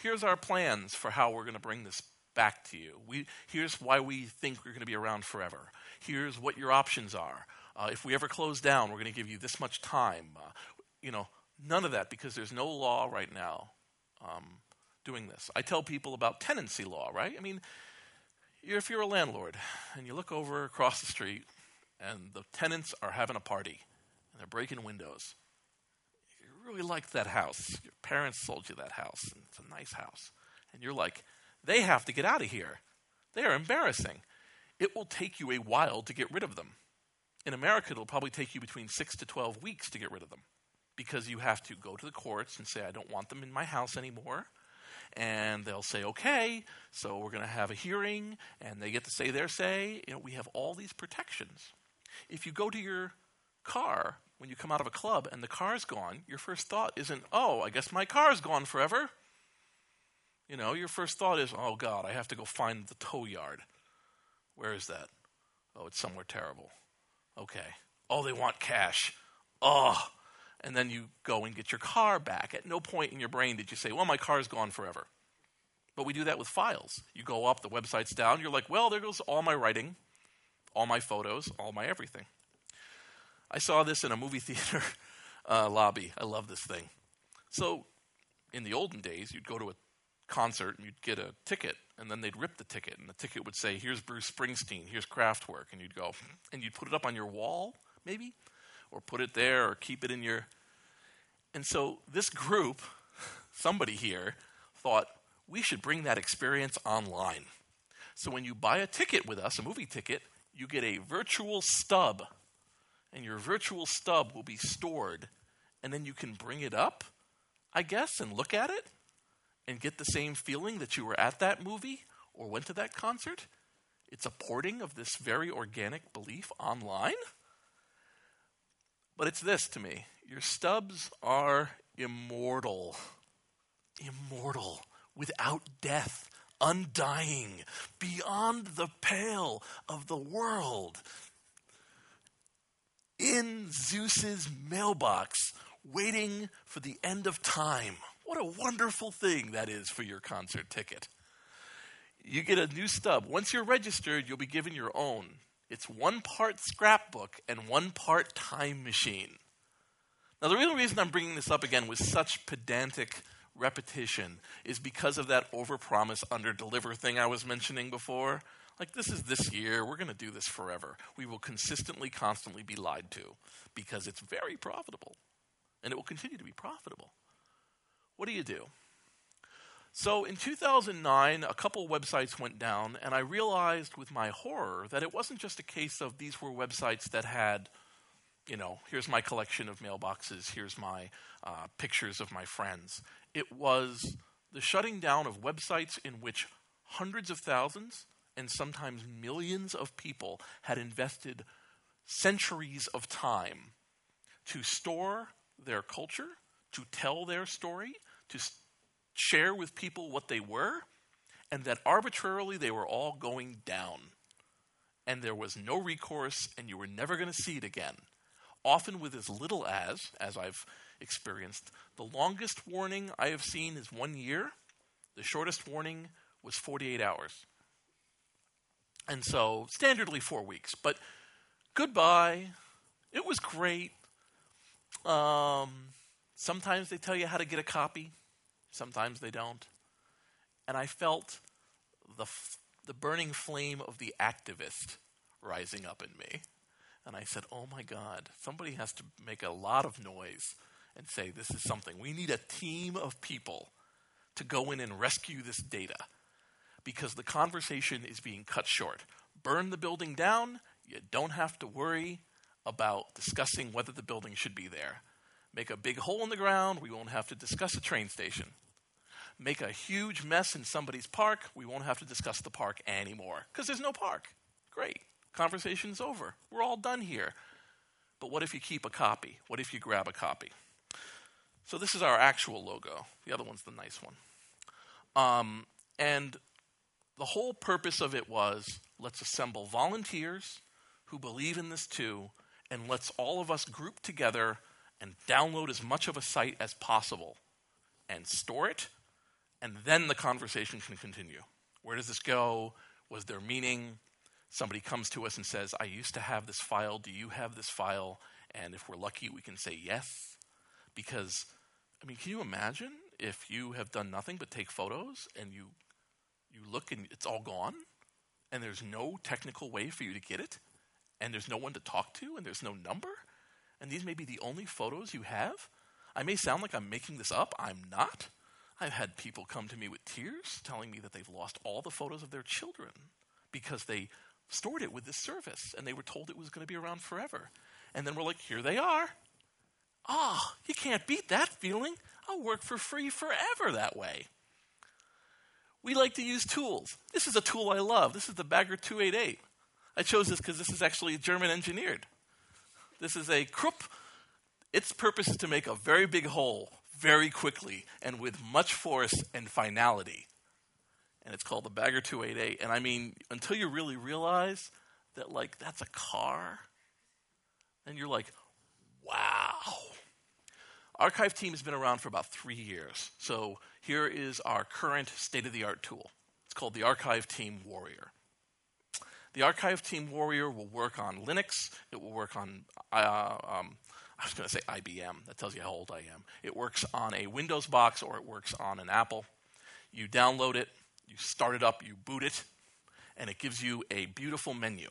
here's our plans for how we're going to bring this back to you. We, here's why we think we're going to be around forever. Here's what your options are. Uh, if we ever close down, we're going to give you this much time. Uh, you know, none of that because there's no law right now um, doing this. I tell people about tenancy law, right? I mean, if you're a landlord and you look over across the street and the tenants are having a party and they're breaking windows, you really like that house. Your parents sold you that house, and it's a nice house. And you're like, they have to get out of here. They are embarrassing. It will take you a while to get rid of them. In America, it'll probably take you between six to 12 weeks to get rid of them because you have to go to the courts and say, I don't want them in my house anymore. And they'll say, okay, so we're going to have a hearing, and they get to say their say. You know, we have all these protections. If you go to your car when you come out of a club and the car's gone, your first thought isn't, oh, I guess my car's gone forever. You know, your first thought is, oh God, I have to go find the tow yard. Where is that? Oh, it's somewhere terrible. Okay. Oh, they want cash. Oh. And then you go and get your car back. At no point in your brain did you say, well, my car's gone forever. But we do that with files. You go up, the website's down, you're like, well, there goes all my writing, all my photos, all my everything. I saw this in a movie theater uh, lobby. I love this thing. So, in the olden days, you'd go to a concert and you'd get a ticket and then they'd rip the ticket and the ticket would say here's bruce springsteen here's kraftwerk and you'd go and you'd put it up on your wall maybe or put it there or keep it in your and so this group somebody here thought we should bring that experience online so when you buy a ticket with us a movie ticket you get a virtual stub and your virtual stub will be stored and then you can bring it up i guess and look at it and get the same feeling that you were at that movie or went to that concert? It's a porting of this very organic belief online? But it's this to me your stubs are immortal. Immortal, without death, undying, beyond the pale of the world. In Zeus's mailbox, waiting for the end of time. What a wonderful thing that is for your concert ticket. You get a new stub. Once you're registered, you'll be given your own. It's one part scrapbook and one part time machine. Now, the real reason I'm bringing this up again with such pedantic repetition is because of that overpromise, underdeliver thing I was mentioning before. Like, this is this year. We're going to do this forever. We will consistently, constantly be lied to because it's very profitable. And it will continue to be profitable. What do you do? So in 2009, a couple websites went down, and I realized with my horror that it wasn't just a case of these were websites that had, you know, here's my collection of mailboxes, here's my uh, pictures of my friends. It was the shutting down of websites in which hundreds of thousands and sometimes millions of people had invested centuries of time to store their culture, to tell their story, to share with people what they were, and that arbitrarily they were all going down. And there was no recourse, and you were never going to see it again. Often with as little as, as I've experienced, the longest warning I have seen is one year. The shortest warning was 48 hours. And so, standardly four weeks. But goodbye. It was great. Um, sometimes they tell you how to get a copy. Sometimes they don't. And I felt the, the burning flame of the activist rising up in me. And I said, oh my God, somebody has to make a lot of noise and say, this is something. We need a team of people to go in and rescue this data because the conversation is being cut short. Burn the building down, you don't have to worry about discussing whether the building should be there. Make a big hole in the ground, we won't have to discuss a train station make a huge mess in somebody's park, we won't have to discuss the park anymore because there's no park. Great. Conversation's over. We're all done here. But what if you keep a copy? What if you grab a copy? So this is our actual logo. The other one's the nice one. Um, and the whole purpose of it was let's assemble volunteers who believe in this too, and let's all of us group together and download as much of a site as possible and store it, and then the conversation can continue. Where does this go? Was there meaning? Somebody comes to us and says, I used to have this file. Do you have this file? And if we're lucky, we can say yes. Because, I mean, can you imagine if you have done nothing but take photos and you, you look and it's all gone? And there's no technical way for you to get it? And there's no one to talk to? And there's no number? And these may be the only photos you have? I may sound like I'm making this up. I'm not. I've had people come to me with tears telling me that they've lost all the photos of their children because they stored it with this service and they were told it was going to be around forever. And then we're like, here they are. Ah, oh, you can't beat that feeling. I'll work for free forever that way. We like to use tools. This is a tool I love. This is the Bagger 288. I chose this because this is actually German engineered. This is a Krupp. Its purpose is to make a very big hole very quickly and with much force and finality. And it's called the Bagger 288. And I mean, until you really realize that, like, that's a car, and you're like, wow. Archive team has been around for about three years. So here is our current state of the art tool. It's called the Archive Team Warrior. The Archive Team Warrior will work on Linux. It will work on uh, um, I was going to say IBM. That tells you how old I am. It works on a Windows box or it works on an Apple. You download it, you start it up, you boot it, and it gives you a beautiful menu.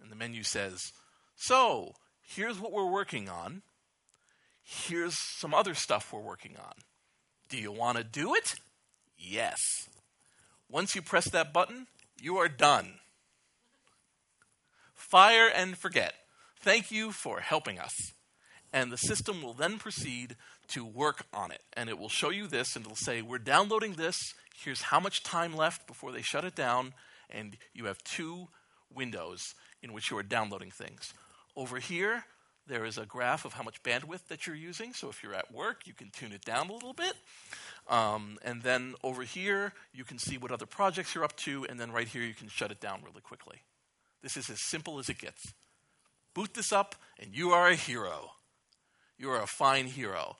And the menu says, So, here's what we're working on. Here's some other stuff we're working on. Do you want to do it? Yes. Once you press that button, you are done. Fire and forget. Thank you for helping us and the system will then proceed to work on it. And it will show you this, and it'll say, We're downloading this. Here's how much time left before they shut it down. And you have two windows in which you are downloading things. Over here, there is a graph of how much bandwidth that you're using. So if you're at work, you can tune it down a little bit. Um, and then over here, you can see what other projects you're up to. And then right here, you can shut it down really quickly. This is as simple as it gets. Boot this up, and you are a hero. You are a fine hero.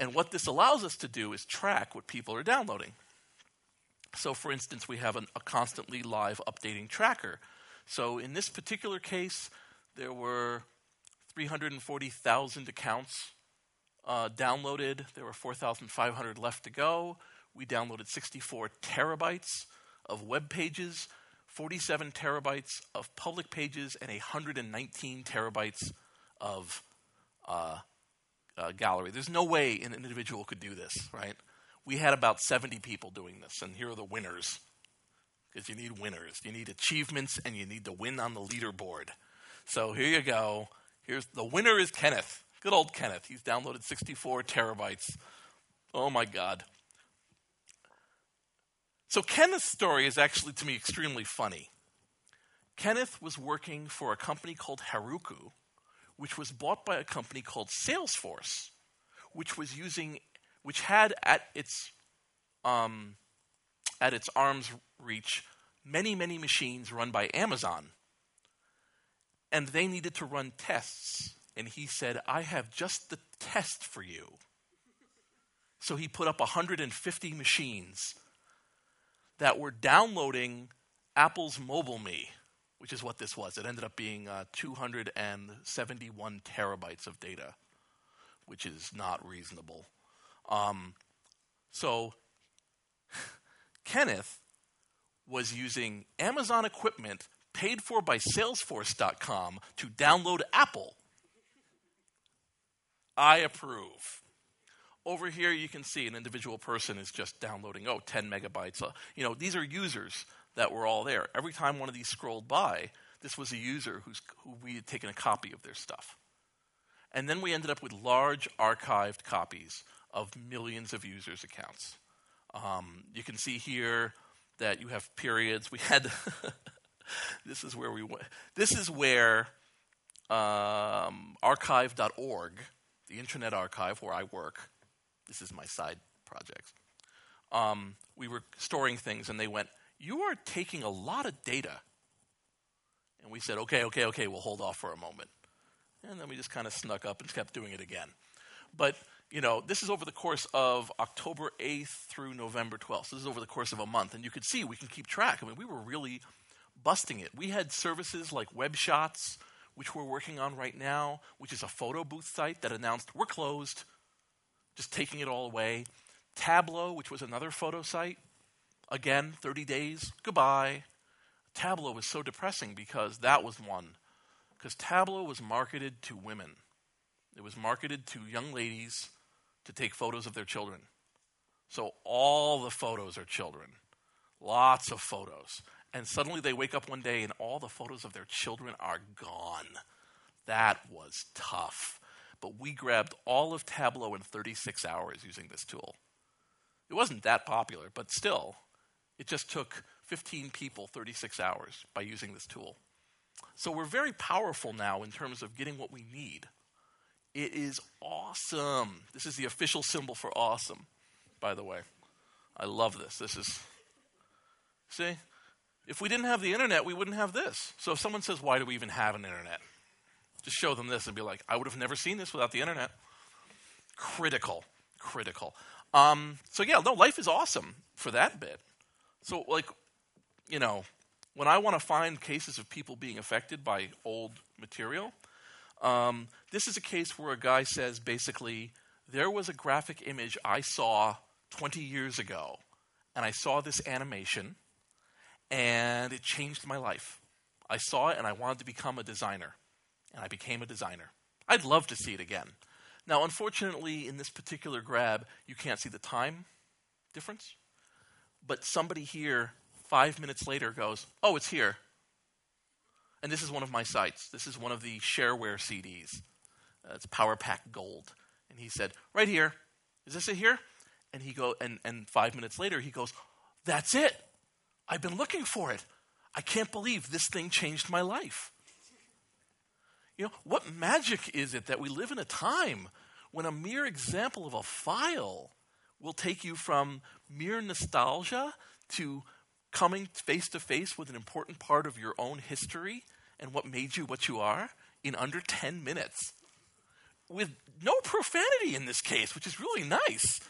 And what this allows us to do is track what people are downloading. So, for instance, we have an, a constantly live updating tracker. So, in this particular case, there were 340,000 accounts uh, downloaded. There were 4,500 left to go. We downloaded 64 terabytes of web pages, 47 terabytes of public pages, and 119 terabytes of uh, uh, gallery. There's no way an individual could do this, right? We had about 70 people doing this, and here are the winners. Because you need winners. You need achievements, and you need to win on the leaderboard. So here you go. Here's the winner is Kenneth. Good old Kenneth. He's downloaded 64 terabytes. Oh my God. So Kenneth's story is actually to me extremely funny. Kenneth was working for a company called Heroku, which was bought by a company called Salesforce, which was using, which had at its um, at its arm's reach many many machines run by Amazon, and they needed to run tests. And he said, "I have just the test for you." So he put up 150 machines that were downloading Apple's MobileMe which is what this was. It ended up being uh, 271 terabytes of data, which is not reasonable. Um, so, Kenneth was using Amazon equipment paid for by Salesforce.com to download Apple. I approve. Over here, you can see an individual person is just downloading, oh, 10 megabytes. Uh, you know, these are users that were all there. Every time one of these scrolled by, this was a user who's, who we had taken a copy of their stuff. And then we ended up with large archived copies of millions of users' accounts. Um, you can see here that you have periods. We had this is where we went. This is where um, archive.org, the Internet Archive where I work, this is my side project. Um, we were storing things, and they went, You are taking a lot of data. And we said, Okay, okay, okay, we'll hold off for a moment. And then we just kind of snuck up and kept doing it again. But, you know, this is over the course of October 8th through November 12th. So this is over the course of a month. And you could see we can keep track. I mean, we were really busting it. We had services like WebShots, which we're working on right now, which is a photo booth site that announced we're closed, just taking it all away. Tabblo, which was another photo site, again, 30 days, goodbye. Tabblo was so depressing because that was one. Because Tabblo was marketed to women, it was marketed to young ladies to take photos of their children. So all the photos are children, lots of photos. And suddenly they wake up one day and all the photos of their children are gone. That was tough. But we grabbed all of Tabblo in 36 hours using this tool. It wasn't that popular, but still, it just took 15 people 36 hours by using this tool. So we're very powerful now in terms of getting what we need. It is awesome. This is the official symbol for awesome, by the way. I love this. This is, see, if we didn't have the internet, we wouldn't have this. So if someone says, Why do we even have an internet? Just show them this and be like, I would have never seen this without the internet. Critical, critical. Um, so yeah, no, life is awesome for that bit. So like, you know, when I want to find cases of people being affected by old material, um, this is a case where a guy says basically, there was a graphic image I saw 20 years ago, and I saw this animation, and it changed my life. I saw it, and I wanted to become a designer, and I became a designer. I'd love to see it again. Now, unfortunately, in this particular grab, you can't see the time difference, but somebody here five minutes later goes, Oh, it's here. And this is one of my sites. This is one of the shareware CDs. Uh, it's Power Pack Gold. And he said, Right here. Is this it here? And he go and, and five minutes later he goes, That's it. I've been looking for it. I can't believe this thing changed my life. You know, what magic is it that we live in a time when a mere example of a file will take you from mere nostalgia to coming face to face with an important part of your own history and what made you what you are in under 10 minutes? With no profanity in this case, which is really nice.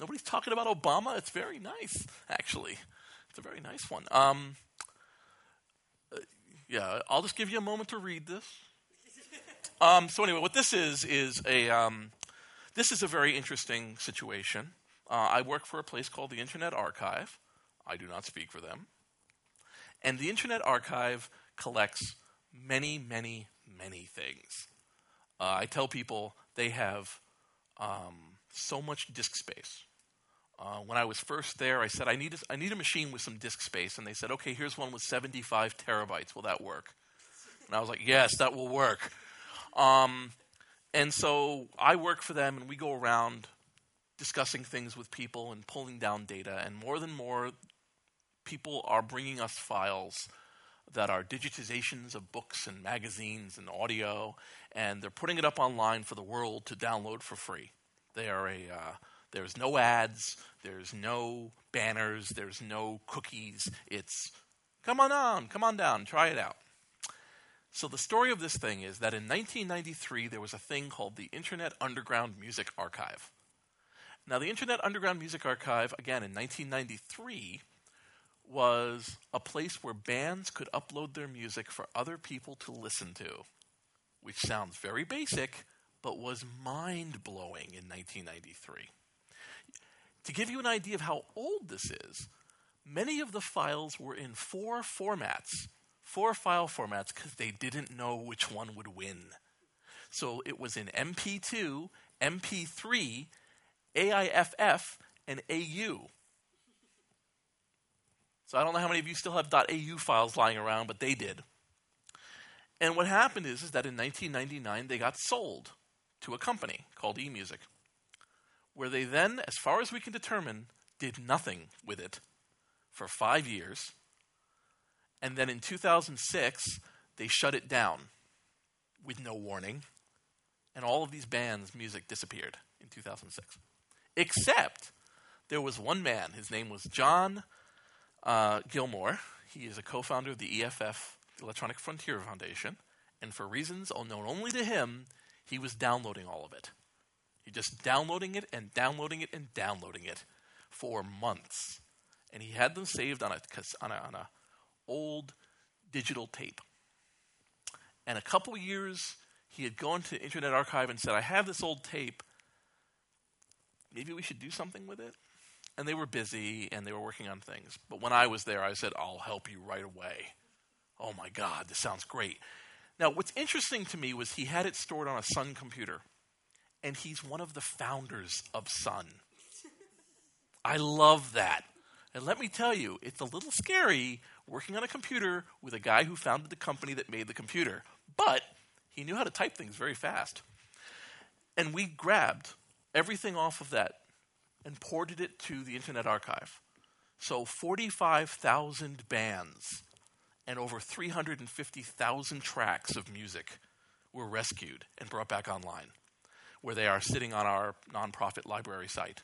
Nobody's talking about Obama. It's very nice, actually. It's a very nice one. Um, uh, yeah, I'll just give you a moment to read this. Um, so anyway, what this is is a um, this is a very interesting situation. Uh, I work for a place called the Internet Archive. I do not speak for them, and the Internet Archive collects many, many, many things. Uh, I tell people they have um, so much disk space. Uh, when I was first there, I said, I need, a, I need a machine with some disk space. And they said, okay, here's one with 75 terabytes. Will that work? And I was like, yes, that will work. Um, and so I work for them, and we go around discussing things with people and pulling down data. And more than more, people are bringing us files that are digitizations of books and magazines and audio, and they're putting it up online for the world to download for free. They are a uh, there's no ads, there's no banners, there's no cookies. It's come on down, come on down, try it out. So the story of this thing is that in 1993 there was a thing called the Internet Underground Music Archive. Now the Internet Underground Music Archive again in 1993 was a place where bands could upload their music for other people to listen to, which sounds very basic, but was mind blowing in 1993. To give you an idea of how old this is, many of the files were in four formats, four file formats, because they didn't know which one would win. So it was in MP2, MP3, AIFF, and AU. So I don't know how many of you still have .au files lying around, but they did. And what happened is, is that in 1999 they got sold to a company called eMusic where they then, as far as we can determine, did nothing with it for five years. And then in 2006, they shut it down with no warning. And all of these bands' music disappeared in 2006. Except there was one man, his name was John uh, Gilmore. He is a co founder of the EFF, the Electronic Frontier Foundation. And for reasons unknown only to him, he was downloading all of it. He just downloading it and downloading it and downloading it for months. And he had them saved on a, on a, on a old digital tape. And a couple years, he had gone to Internet Archive and said, I have this old tape. Maybe we should do something with it? And they were busy and they were working on things. But when I was there, I said, I'll help you right away. Oh my God, this sounds great. Now, what's interesting to me was he had it stored on a Sun computer, and he's one of the founders of Sun. I love that. And let me tell you, it's a little scary working on a computer with a guy who founded the company that made the computer. But he knew how to type things very fast. And we grabbed everything off of that and ported it to the Internet Archive. So 45,000 bands and over 350,000 tracks of music were rescued and brought back online, where they are sitting on our nonprofit library site.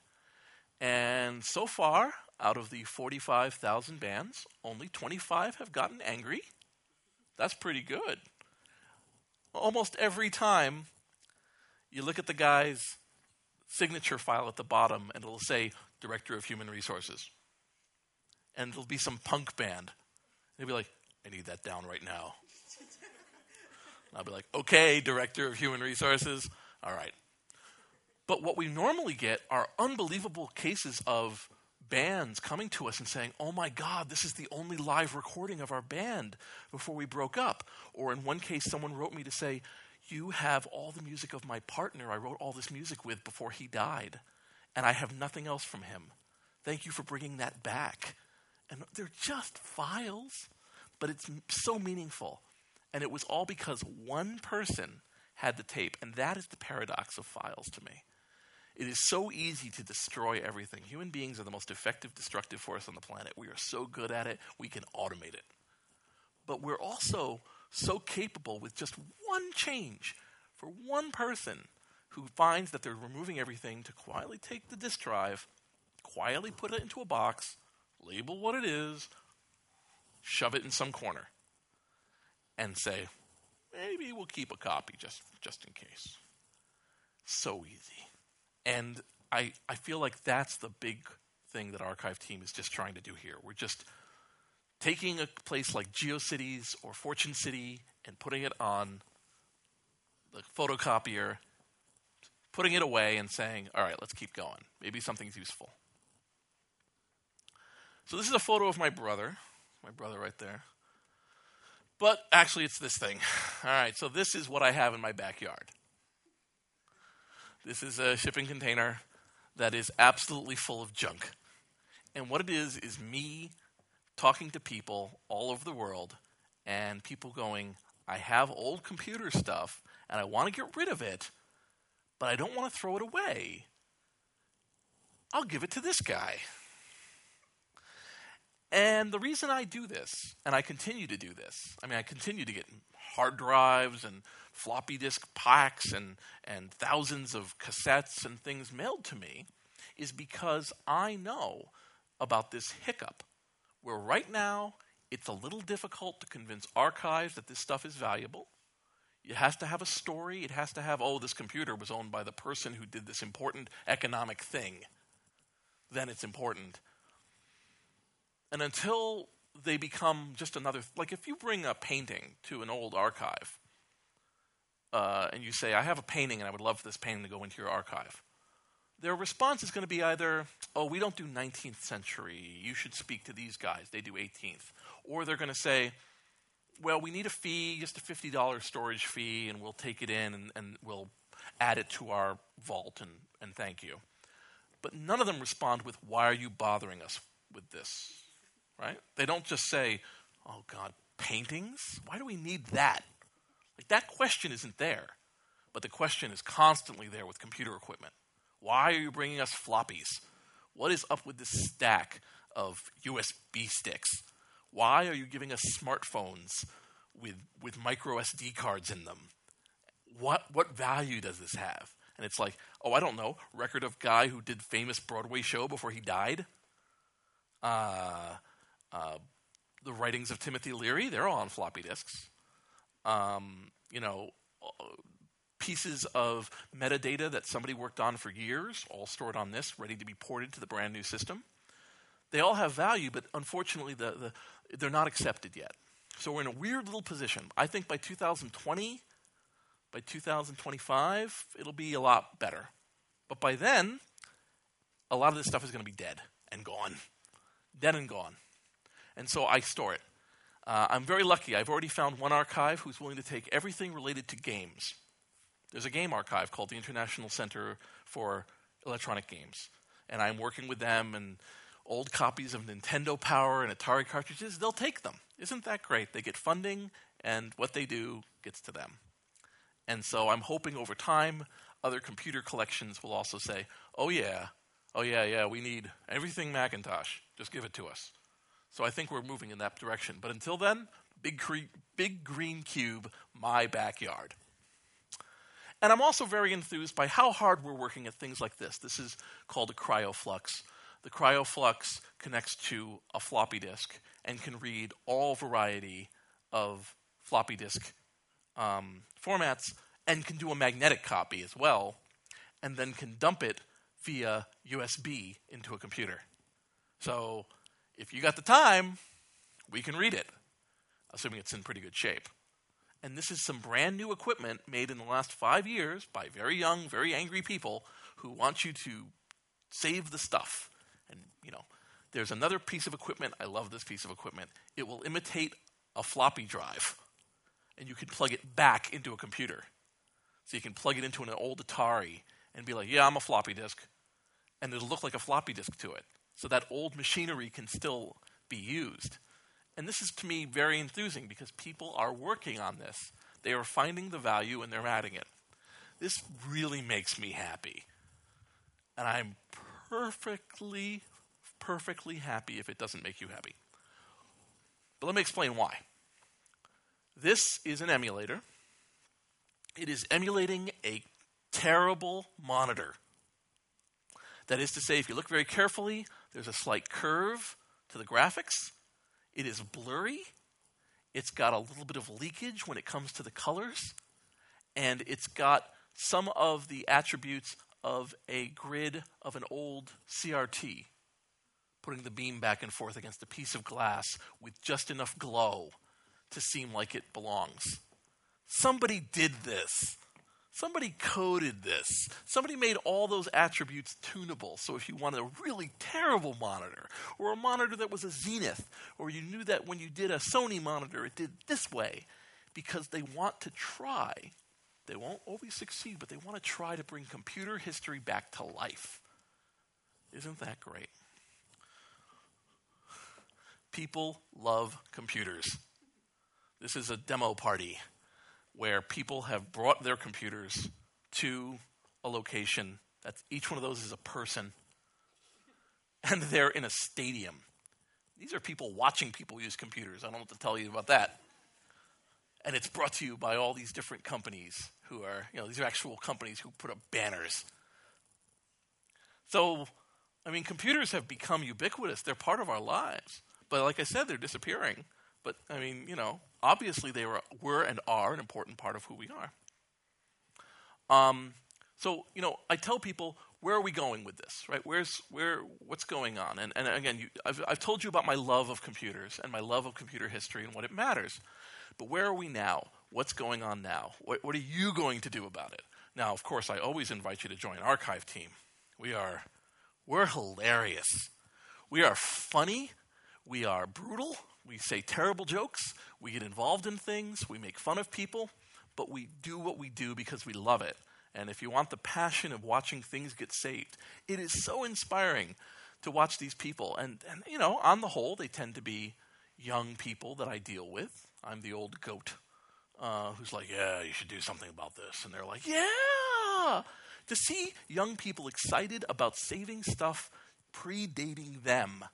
And so far, out of the 45,000 bands, only 25 have gotten angry. That's pretty good. Almost every time you look at the guy's signature file at the bottom and it'll say Director of Human Resources. And it'll be some punk band. And he'll be like, I need that down right now. And I'll be like, okay, Director of Human Resources. All right. But what we normally get are unbelievable cases of bands coming to us and saying, oh my God, this is the only live recording of our band before we broke up. Or in one case, someone wrote me to say, you have all the music of my partner I wrote all this music with before he died, and I have nothing else from him. Thank you for bringing that back. And they're just files but it's so meaningful. And it was all because one person had the tape. And that is the paradox of files to me. It is so easy to destroy everything. Human beings are the most effective destructive force on the planet. We are so good at it, we can automate it. But we're also so capable with just one change for one person who finds that they're removing everything to quietly take the disk drive, quietly put it into a box, label what it is, shove it in some corner, and say, maybe we'll keep a copy just, just in case. So easy. And I, I feel like that's the big thing that Archive Team is just trying to do here. We're just taking a place like GeoCities or Fortune City and putting it on the photocopier, putting it away and saying, all right, let's keep going. Maybe something's useful. So this is a photo of my brother my brother right there. But actually, it's this thing. All right, so this is what I have in my backyard. This is a shipping container that is absolutely full of junk. And what it is, is me talking to people all over the world and people going, I have old computer stuff and I want to get rid of it, but I don't want to throw it away. I'll give it to this guy. And the reason I do this, and I continue to do this, I mean, I continue to get hard drives and floppy disk packs and, and thousands of cassettes and things mailed to me, is because I know about this hiccup where right now it's a little difficult to convince archives that this stuff is valuable. It has to have a story. It has to have, oh, this computer was owned by the person who did this important economic thing. Then it's important. And until they become just another, like if you bring a painting to an old archive uh, and you say, I have a painting and I would love for this painting to go into your archive, their response is going to be either, oh, we don't do 19th century, you should speak to these guys, they do 18th. Or they're going to say, well, we need a fee, just a $50 storage fee, and we'll take it in and, and we'll add it to our vault and, and thank you. But none of them respond with, why are you bothering us with this? right? They don't just say, oh God, paintings? Why do we need that? Like that question isn't there. But the question is constantly there with computer equipment. Why are you bringing us floppies? What is up with this stack of USB sticks? Why are you giving us smartphones with, with micro SD cards in them? What, what value does this have? And it's like, oh, I don't know, record of guy who did famous Broadway show before he died. Uh, uh, the writings of Timothy Leary, they're all on floppy disks. Um, you know, pieces of metadata that somebody worked on for years, all stored on this, ready to be ported to the brand new system. They all have value, but unfortunately, the, the, they're not accepted yet. So we're in a weird little position. I think by 2020, by 2025, it'll be a lot better. But by then, a lot of this stuff is going to be dead and gone. Dead and gone. And so I store it. Uh, I'm very lucky. I've already found one archive who's willing to take everything related to games. There's a game archive called the International Center for Electronic Games. And I'm working with them, and old copies of Nintendo Power and Atari cartridges, they'll take them. Isn't that great? They get funding, and what they do gets to them. And so I'm hoping over time, other computer collections will also say, oh, yeah, oh, yeah, yeah, we need everything Macintosh. Just give it to us. So I think we're moving in that direction. But until then, big, cre- big green cube, my backyard. And I'm also very enthused by how hard we're working at things like this. This is called a KryoFlux. The KryoFlux connects to a floppy disk and can read all variety of floppy disk um, formats and can do a magnetic copy as well, and then can dump it via USB into a computer. So if you got the time, we can read it, assuming it's in pretty good shape. And this is some brand new equipment made in the last five years by very young, very angry people who want you to save the stuff. And, you know, there's another piece of equipment. I love this piece of equipment. It will imitate a floppy drive, and you can plug it back into a computer. So you can plug it into an old Atari and be like, yeah, I'm a floppy disk. And it'll look like a floppy disk to it. So that old machinery can still be used. And this is to me very enthusing because people are working on this. They are finding the value and they're adding it. This really makes me happy. And I'm perfectly, perfectly happy if it doesn't make you happy. But let me explain why. This is an emulator. It is emulating a terrible monitor. That is to say, if you look very carefully, there's a slight curve to the graphics. It is blurry. It's got a little bit of leakage when it comes to the colors. And it's got some of the attributes of a grid of an old CRT, putting the beam back and forth against a piece of glass with just enough glow to seem like it belongs. Somebody did this. Somebody coded this. Somebody made all those attributes tunable. So if you wanted a really terrible monitor, or a monitor that was a Zenith, or you knew that when you did a Sony monitor, it did this way, because they want to try. They won't always succeed, but they want to try to bring computer history back to life. Isn't that great? People love computers. This is a demo party where people have brought their computers to a location. That's each one of those is a person, and they're in a stadium. These are people watching people use computers. I don't what to tell you about that. And it's brought to you by all these different companies who are, you know, these are actual companies who put up banners. So, I mean, computers have become ubiquitous. They're part of our lives. But like I said, they're disappearing. But I mean, you know, obviously they were, were and are an important part of who we are. Um, so, you know, I tell people, where are we going with this, right? Where's, where, what's going on? And, and again, you, I've, I've told you about my love of computers and my love of computer history and what it matters. But where are we now? What's going on now? What, what are you going to do about it? Now, of course, I always invite you to join archive team. We are, we're hilarious. We are funny. We are brutal. We say terrible jokes, we get involved in things, we make fun of people, but we do what we do because we love it. And if you want the passion of watching things get saved, it is so inspiring to watch these people. And, and you know, on the whole, they tend to be young people that I deal with. I'm the old goat uh, who's like, yeah, you should do something about this. And they're like, yeah. To see young people excited about saving stuff predating them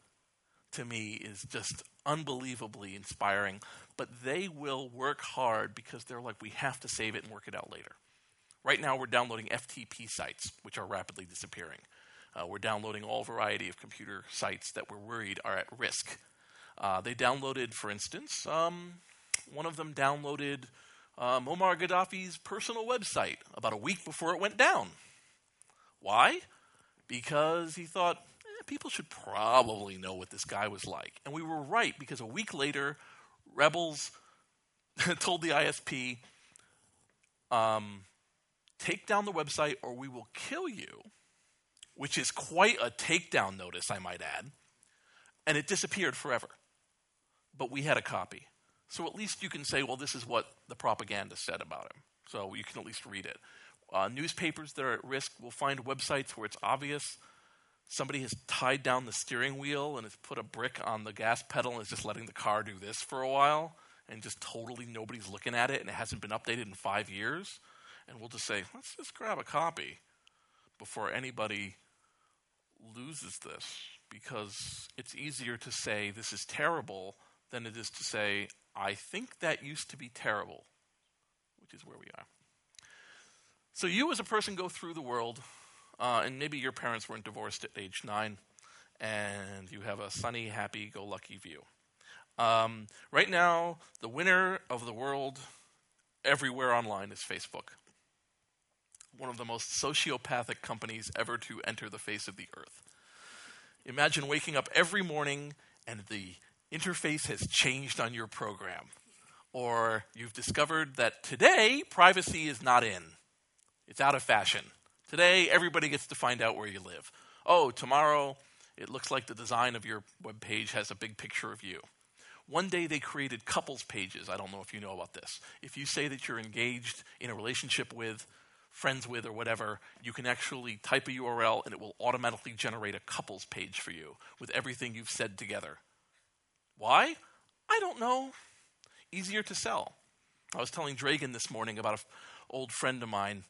to me is just unbelievably inspiring. But they will work hard because they're like, we have to save it and work it out later. Right now, we're downloading FTP sites, which are rapidly disappearing. Uh, we're downloading all variety of computer sites that we're worried are at risk. Uh, they downloaded, for instance, um, one of them downloaded uh, Muammar Gaddafi's personal website about a week before it went down. Why? Because he thought eh, people should probably know what this guy was like. And we were right because a week later, rebels told the ISP, um, take down the website or we will kill you, which is quite a takedown notice, I might add. And it disappeared forever. But we had a copy. So at least you can say, well, this is what the propaganda said about him. So you can at least read it. Uh, newspapers that are at risk will find websites where it's obvious somebody has tied down the steering wheel and has put a brick on the gas pedal and is just letting the car do this for a while and just totally nobody's looking at it and it hasn't been updated in five years. And we'll just say, let's just grab a copy before anybody loses this because it's easier to say this is terrible than it is to say, I think that used to be terrible, which is where we are. So you, as a person, go through the world, uh, and maybe your parents weren't divorced at age nine, and you have a sunny, happy go lucky view. Um, right now, the winner of the world everywhere online is Facebook, one of the most sociopathic companies ever to enter the face of the earth. Imagine waking up every morning and the interface has changed on your program. Or you've discovered that today privacy is not in. It's out of fashion. Today, everybody gets to find out where you live. Oh, tomorrow, it looks like the design of your web page has a big picture of you. One day they created couples pages. I don't know if you know about this. If you say that you're engaged in a relationship with, friends with, or whatever, you can actually type a URL and it will automatically generate a couples page for you with everything you've said together. Why? I don't know. Easier to sell. I was telling Dragan this morning about an old friend of mine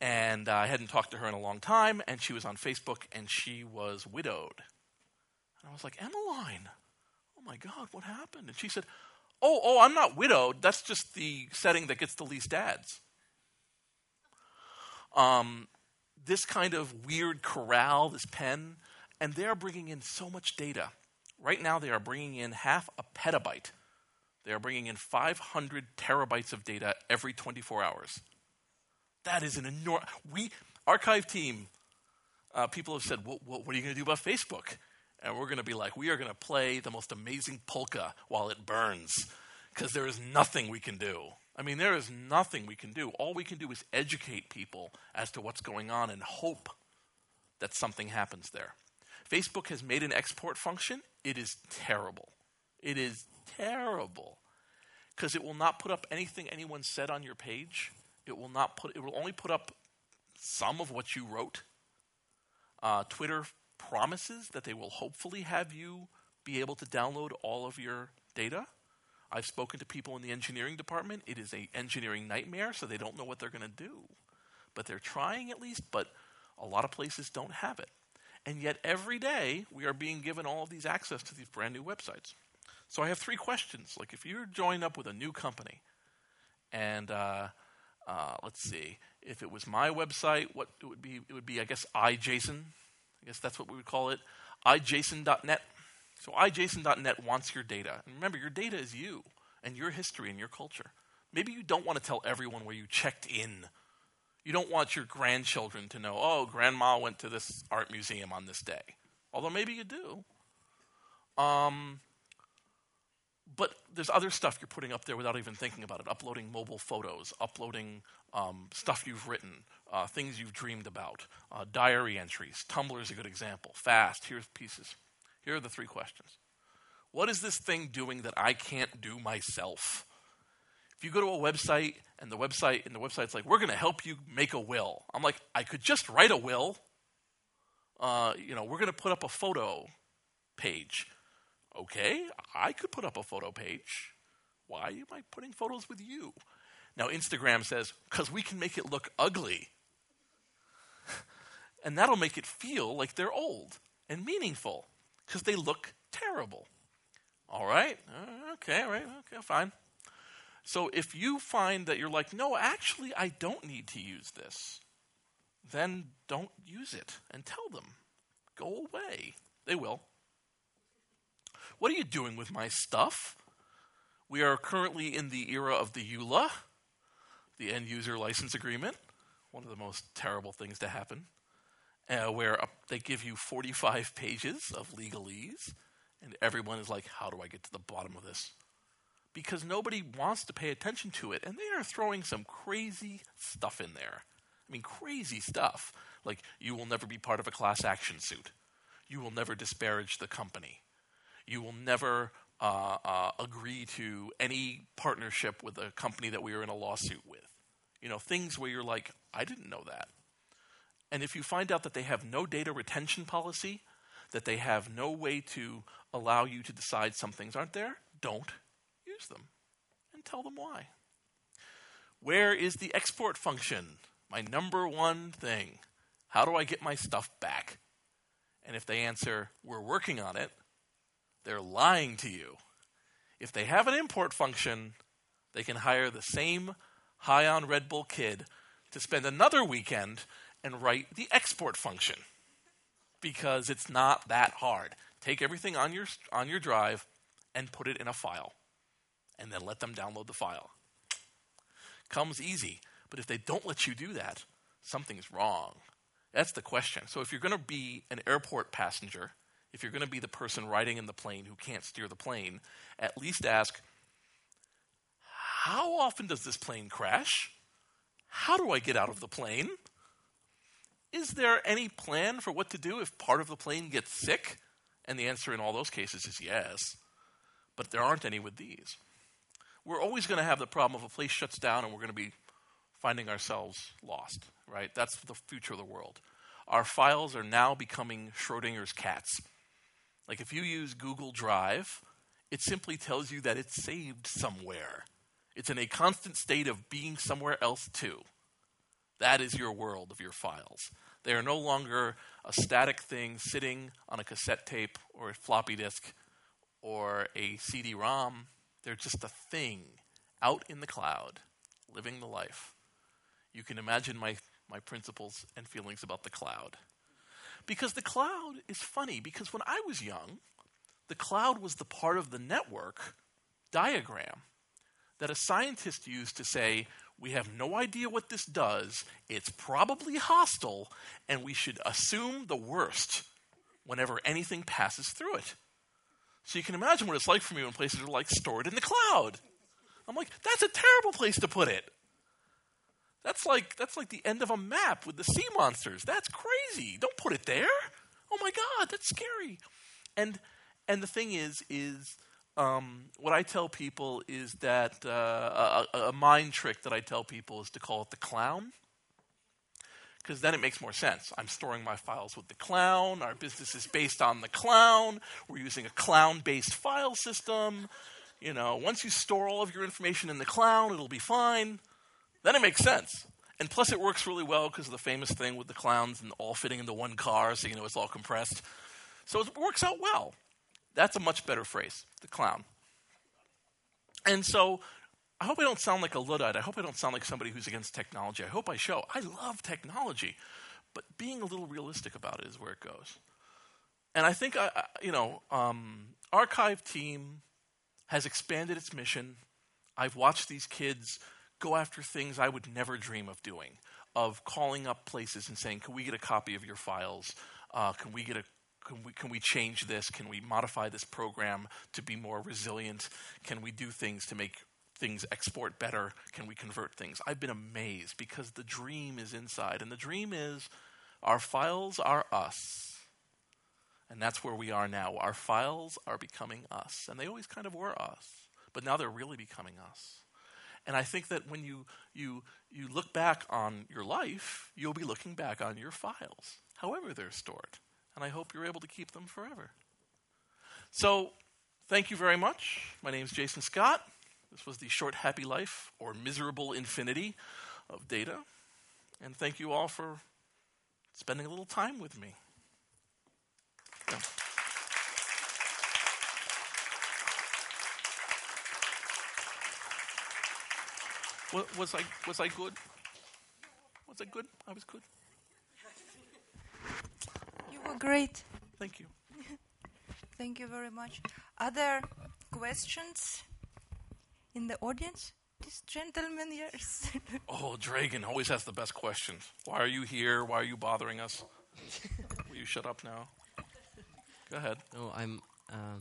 and uh, I hadn't talked to her in a long time, and she was on Facebook, and she was widowed. And I was like, Emmeline, oh my God, what happened? And she said, Oh, oh, I'm not widowed. That's just the setting that gets the least ads. Um, this kind of weird corral, this pen, and they're bringing in so much data. Right now, they are bringing in half a petabyte. They are bringing in 500 terabytes of data every 24 hours. That is an enormous. We archive team. Uh, people have said, "What are you going to do about Facebook?" And we're going to be like, "We are going to play the most amazing polka while it burns, because there is nothing we can do." I mean, there is nothing we can do. All we can do is educate people as to what's going on and hope that something happens there. Facebook has made an export function. It is terrible. It is terrible because it will not put up anything anyone said on your page. It will not put. It will only put up some of what you wrote. Uh, Twitter promises that they will hopefully have you be able to download all of your data. I've spoken to people in the engineering department. It is a engineering nightmare, so they don't know what they're going to do. But they're trying at least, but a lot of places don't have it. And yet every day we are being given all of these access to these brand new websites. So I have three questions. Like if you're joined up with a new company and uh, uh, let's see. If it was my website, what it would be? It would be, I guess, iJason. I guess that's what we would call it. iJason.net. So iJason.net wants your data. And remember, your data is you and your history and your culture. Maybe you don't want to tell everyone where you checked in. You don't want your grandchildren to know, oh, grandma went to this art museum on this day. Although maybe you do. Um, but there's other stuff you're putting up there without even thinking about it. Uploading mobile photos uploading um, stuff you've written uh, things you've dreamed about uh, diary entries. Tumblr is a good example. Fast. Here's pieces. Here are the three questions. What is this thing doing that i can't do myself? If you go to a website and the website and the website's like we're going to help you make a will. I'm like i could just write a will. Uh, you know we're going to put up a photo page Okay, I could put up a photo page. Why am I putting photos with you? Now, Instagram says, because we can make it look ugly. and that'll make it feel like they're old and meaningful because they look terrible. All right, uh, okay, all right, okay, fine. So if you find that you're like, no, actually, I don't need to use this, then don't use it and tell them. Go away. They will. What are you doing with my stuff? We are currently in the era of the EULA, the end user license agreement, one of the most terrible things to happen, uh, where uh, they give you 45 pages of legalese, and everyone is like, how do I get to the bottom of this? Because nobody wants to pay attention to it, and they are throwing some crazy stuff in there. I mean, crazy stuff. Like, you will never be part of a class action suit. You will never disparage the company. You will never uh, uh, agree to any partnership with a company that we are in a lawsuit with. You know, things where you're like, I didn't know that. And if you find out that they have no data retention policy, that they have no way to allow you to decide some things aren't there, don't use them and tell them why. Where is the export function? My number one thing. How do I get my stuff back? And if they answer, we're working on it, they're lying to you. If they have an import function, they can hire the same high on Red Bull kid to spend another weekend and write the export function because it's not that hard. Take everything on your on your drive and put it in a file and then let them download the file. Comes easy, but if they don't let you do that, something's wrong. That's the question. So if you're going to be an airport passenger, if you're going to be the person riding in the plane who can't steer the plane, at least ask how often does this plane crash? How do I get out of the plane? Is there any plan for what to do if part of the plane gets sick? And the answer in all those cases is yes. But there aren't any with these. We're always going to have the problem if a place shuts down and we're going to be finding ourselves lost, right? That's the future of the world. Our files are now becoming Schrodinger's cats. Like if you use Google Drive, it simply tells you that it's saved somewhere. It's in a constant state of being somewhere else too. That is your world of your files. They are no longer a static thing sitting on a cassette tape or a floppy disk or a CD ROM. They're just a thing out in the cloud, living the life. You can imagine my, my principles and feelings about the cloud. Because the cloud is funny, because when I was young, the cloud was the part of the network diagram that a scientist used to say, we have no idea what this does, it's probably hostile, and we should assume the worst whenever anything passes through it. So you can imagine what it's like for me when places are like stored in the cloud. I'm like, that's a terrible place to put it. That's like that's like the end of a map with the sea monsters. That's crazy. Don't put it there. Oh my god, that's scary. And and the thing is is um, what I tell people is that uh, a, a, mind trick that I tell people is to call it the clown. Because then it makes more sense. I'm storing my files with the clown. Our business is based on the clown. We're using a clown based file system. You know, once you store all of your information in the clown, it'll be fine. Then it makes sense. And plus, it works really well because of the famous thing with the clowns and all fitting into one car, so you know it's all compressed. So it works out well. That's a much better phrase, the clown. And so I hope I don't sound like a Luddite. I hope I don't sound like somebody who's against technology. I hope I show I love technology, but being a little realistic about it is where it goes. And I think, I, you know, um, Archive Team has expanded its mission. I've watched these kids go after things I would never dream of doing, of calling up places and saying, "Can we get a copy of your files? Uh, can we get a can we, can we change this? Can we modify this program to be more resilient? Can we do things to make things export better? Can we convert things? I've been amazed because the dream is inside. And the dream is our files are us. And that's where we are now. Our files are becoming us. And they always kind of were us. But now they're really becoming us. And I think that when you, you, you look back on your life, you'll be looking back on your files, however they're stored and I hope you're able to keep them forever. So, thank you very much. My name is Jason Scott. This was the short, happy life or miserable infinity of data. And thank you all for spending a little time with me. Yeah. Was, was I was I good? Was I good? I was good. You were great. Thank you. Thank you very much. Other questions in the audience? This gentleman here. is- Oh, Dragan always has the best questions. Why are you here? Why are you bothering us? Will you shut up now? Go ahead. No, I'm. Um,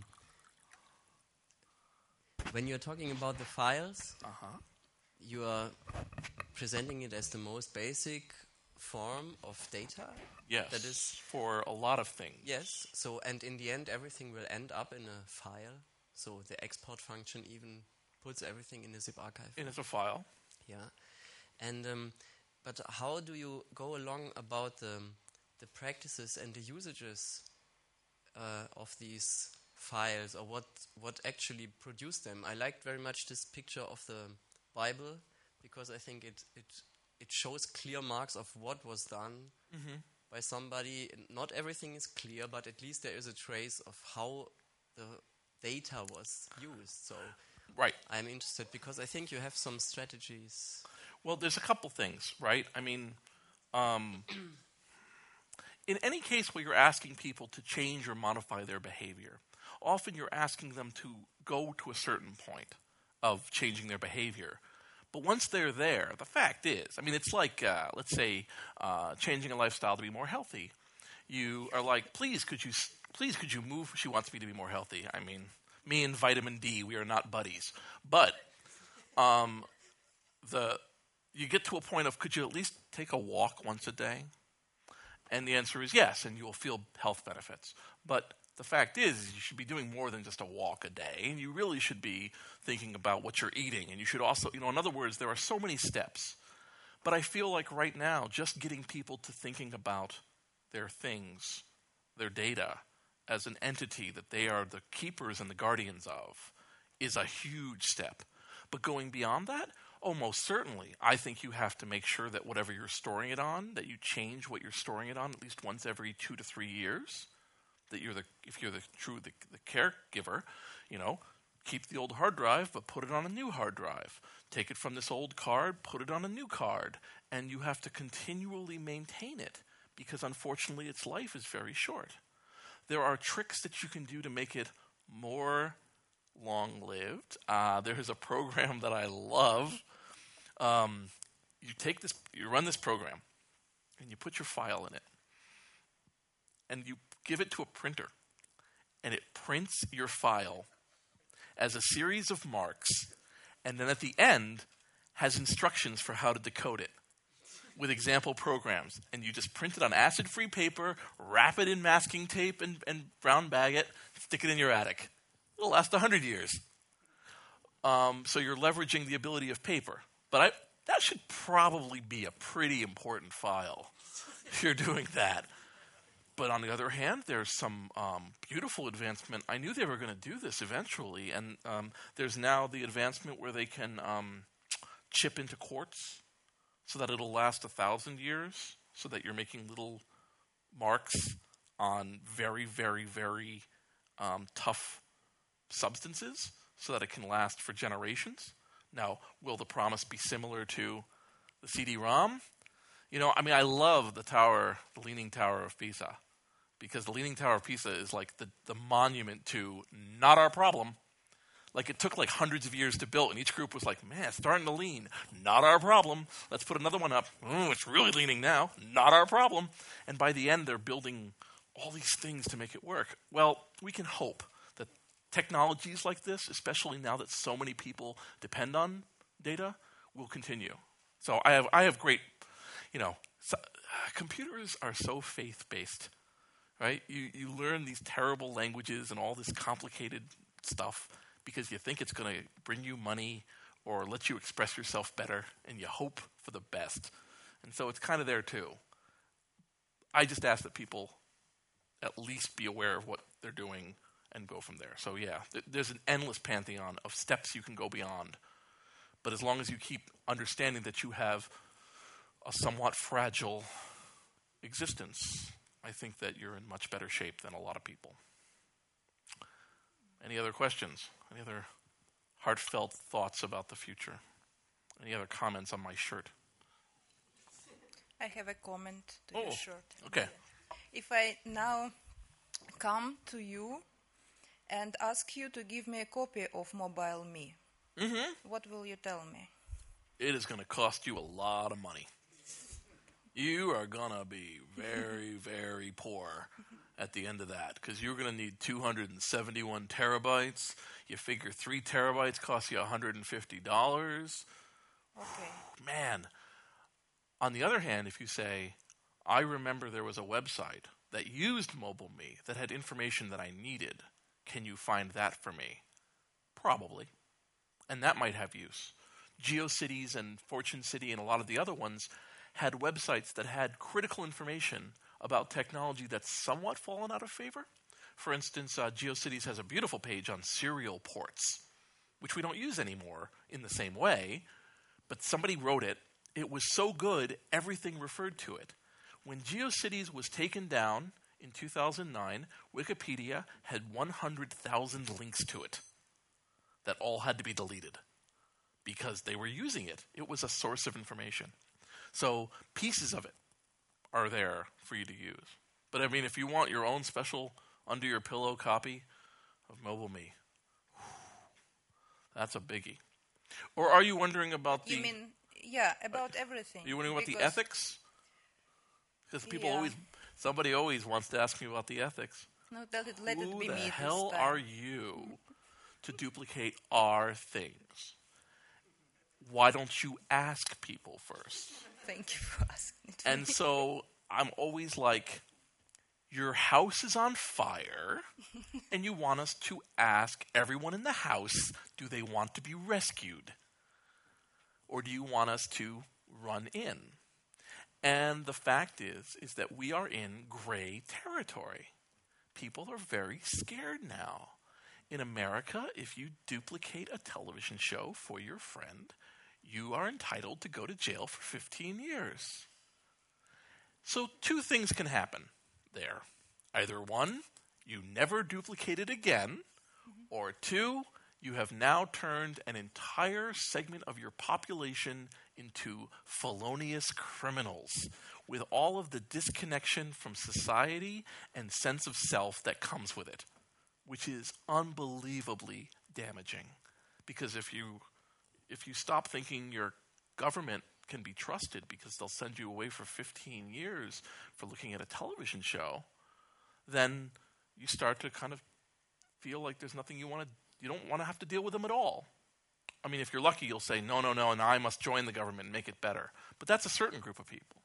when you're talking about the files, Uh-huh. You are presenting it as the most basic form of data. Yes. That is- for a lot of things. Yes. So, and in the end, everything will end up in a file. So the export function even puts everything in a zip archive. It's a file. Yeah, and um, but how do you go along about the the practices and the usages uh, of these files, or what what actually produced them? I liked very much this picture of the Bible because I think it it it shows clear marks of what was done by somebody. Not everything is clear, but at least there is a trace of how the data was used. So. Right. I'm interested because I think you have some strategies. Well, there's a couple things, right? I mean, um, in any case where you're asking people to change or modify their behavior, often you're asking them to go to a certain point of changing their behavior. But once they're there, the fact is, I mean, it's like, uh, let's say, uh, changing a lifestyle to be more healthy. You are like, please, could you, please, could you move? She wants me to be more healthy. I mean, me and vitamin D, we are not buddies. But um, the you get to a point of could you at least take a walk once a day? And the answer is yes, and you will feel health benefits. But the fact is, you should be doing more than just a walk a day, and you really should be thinking about what you're eating. And you should also, you know, in other words, there are so many steps. But I feel like right now, just getting people to thinking about their things, their data, as an entity that they are the keepers and the guardians of, is a huge step. But going beyond that, oh, most certainly, I think you have to make sure that whatever you're storing it on, that you change what you're storing it on at least once every two to three years. That you're the, if you're the true the, the caregiver, you know, keep the old hard drive, but put it on a new hard drive. Take it from this old card, put it on a new card, and you have to continually maintain it because unfortunately its life is very short. There are tricks that you can do to make it more long lived. Uh, there is a program that I love. Um, you take this, you run this program, and you put your file in it, and you give it to a printer, and it prints your file as a series of marks, and then at the end has instructions for how to decode it with example programs. And you just print it on acid free paper, wrap it in masking tape, and, and brown bag it, stick it in your attic. It'll last 100 years. Um, so you're leveraging the ability of paper. But I, that should probably be a pretty important file if you're doing that. But on the other hand, there's some um, beautiful advancement. I knew they were going to do this eventually, and um, there's now the advancement where they can um, chip into quartz so that it'll last a thousand years, so that you're making little marks on very, very, very um, tough substances, so that it can last for generations. Now, will the promise be similar to the CD-ROM? You know, I mean, I love the tower, the Leaning Tower of Pisa, because the Leaning Tower of Pisa is like the, the monument to not our problem. Like it took like hundreds of years to build, and each group was like, "Man, it's starting to lean. Not our problem. Let's put another one up. Ooh, it's really leaning now. Not our problem." And by the end, they're building all these things to make it work. Well, we can hope that technologies like this, especially now that so many people depend on data, will continue. So I have I have great, you know, so, uh, computers are so faith based, right? You you learn these terrible languages and all this complicated stuff because you think it's going to bring you money or let you express yourself better, and you hope for the best. And so it's kind of there too. I just ask that people at least be aware of what they're doing and go from there. So yeah, th- there's an endless pantheon of steps you can go beyond. But as long as you keep understanding that you have a somewhat fragile existence, I think that you're in much better shape than a lot of people. Any other questions? Any other heartfelt thoughts about the future? Any other comments on my shirt? I have a comment to Oh, your shirt. okay. If I now come to you and ask you to give me a copy of Mobile Me, Mm-hmm. what will you tell me? It is going to cost you a lot of money. You are going to be very, very poor at the end of that because you're going to need 271 terabytes. You figure three terabytes cost you $150. Okay. Man. On the other hand, if you say, I remember there was a website that used Mobile Me that had information that I needed, can you find that for me? Probably. And that might have use. GeoCities and Fortune City and a lot of the other ones had websites that had critical information about technology that's somewhat fallen out of favor. For instance, uh, GeoCities has a beautiful page on serial ports, which we don't use anymore in the same way, but somebody wrote it. It was so good, everything referred to it. When GeoCities was taken down in 2009, Wikipedia had 100,000 links to it that all had to be deleted because they were using it. It was a source of information. So pieces of it are there for you to use. But I mean, if you want your own special under your pillow copy of Mobile Me, that's a biggie. Or are you wondering about the? You mean, yeah, about everything. Are you wondering about the ethics? Because people Yeah. always, somebody always wants to ask me about the ethics. No, let it, let Who it be the me hell are you to duplicate our things? Why don't you ask people first? Thank you for asking. And so I'm always like, your house is on fire, and you want us to ask everyone in the house, do they want to be rescued? Or do you want us to run in? And the fact is, is that we are in gray territory. People are very scared now. In America, if you duplicate a television show for your friend, you are entitled to go to jail for 15 years. So, two things can happen there. Either one, you never duplicate it again, or two, you have now turned an entire segment of your population into felonious criminals with all of the disconnection from society and sense of self that comes with it, which is unbelievably damaging. Because if you if you stop thinking your government can be trusted because they'll send you away for 15 years for looking at a television show, then you start to kind of feel like there's nothing you want to you don't want to have to deal with them at all. I mean, if you're lucky, you'll say, no, no, no, and I must join the government and make it better. But that's a certain group of people.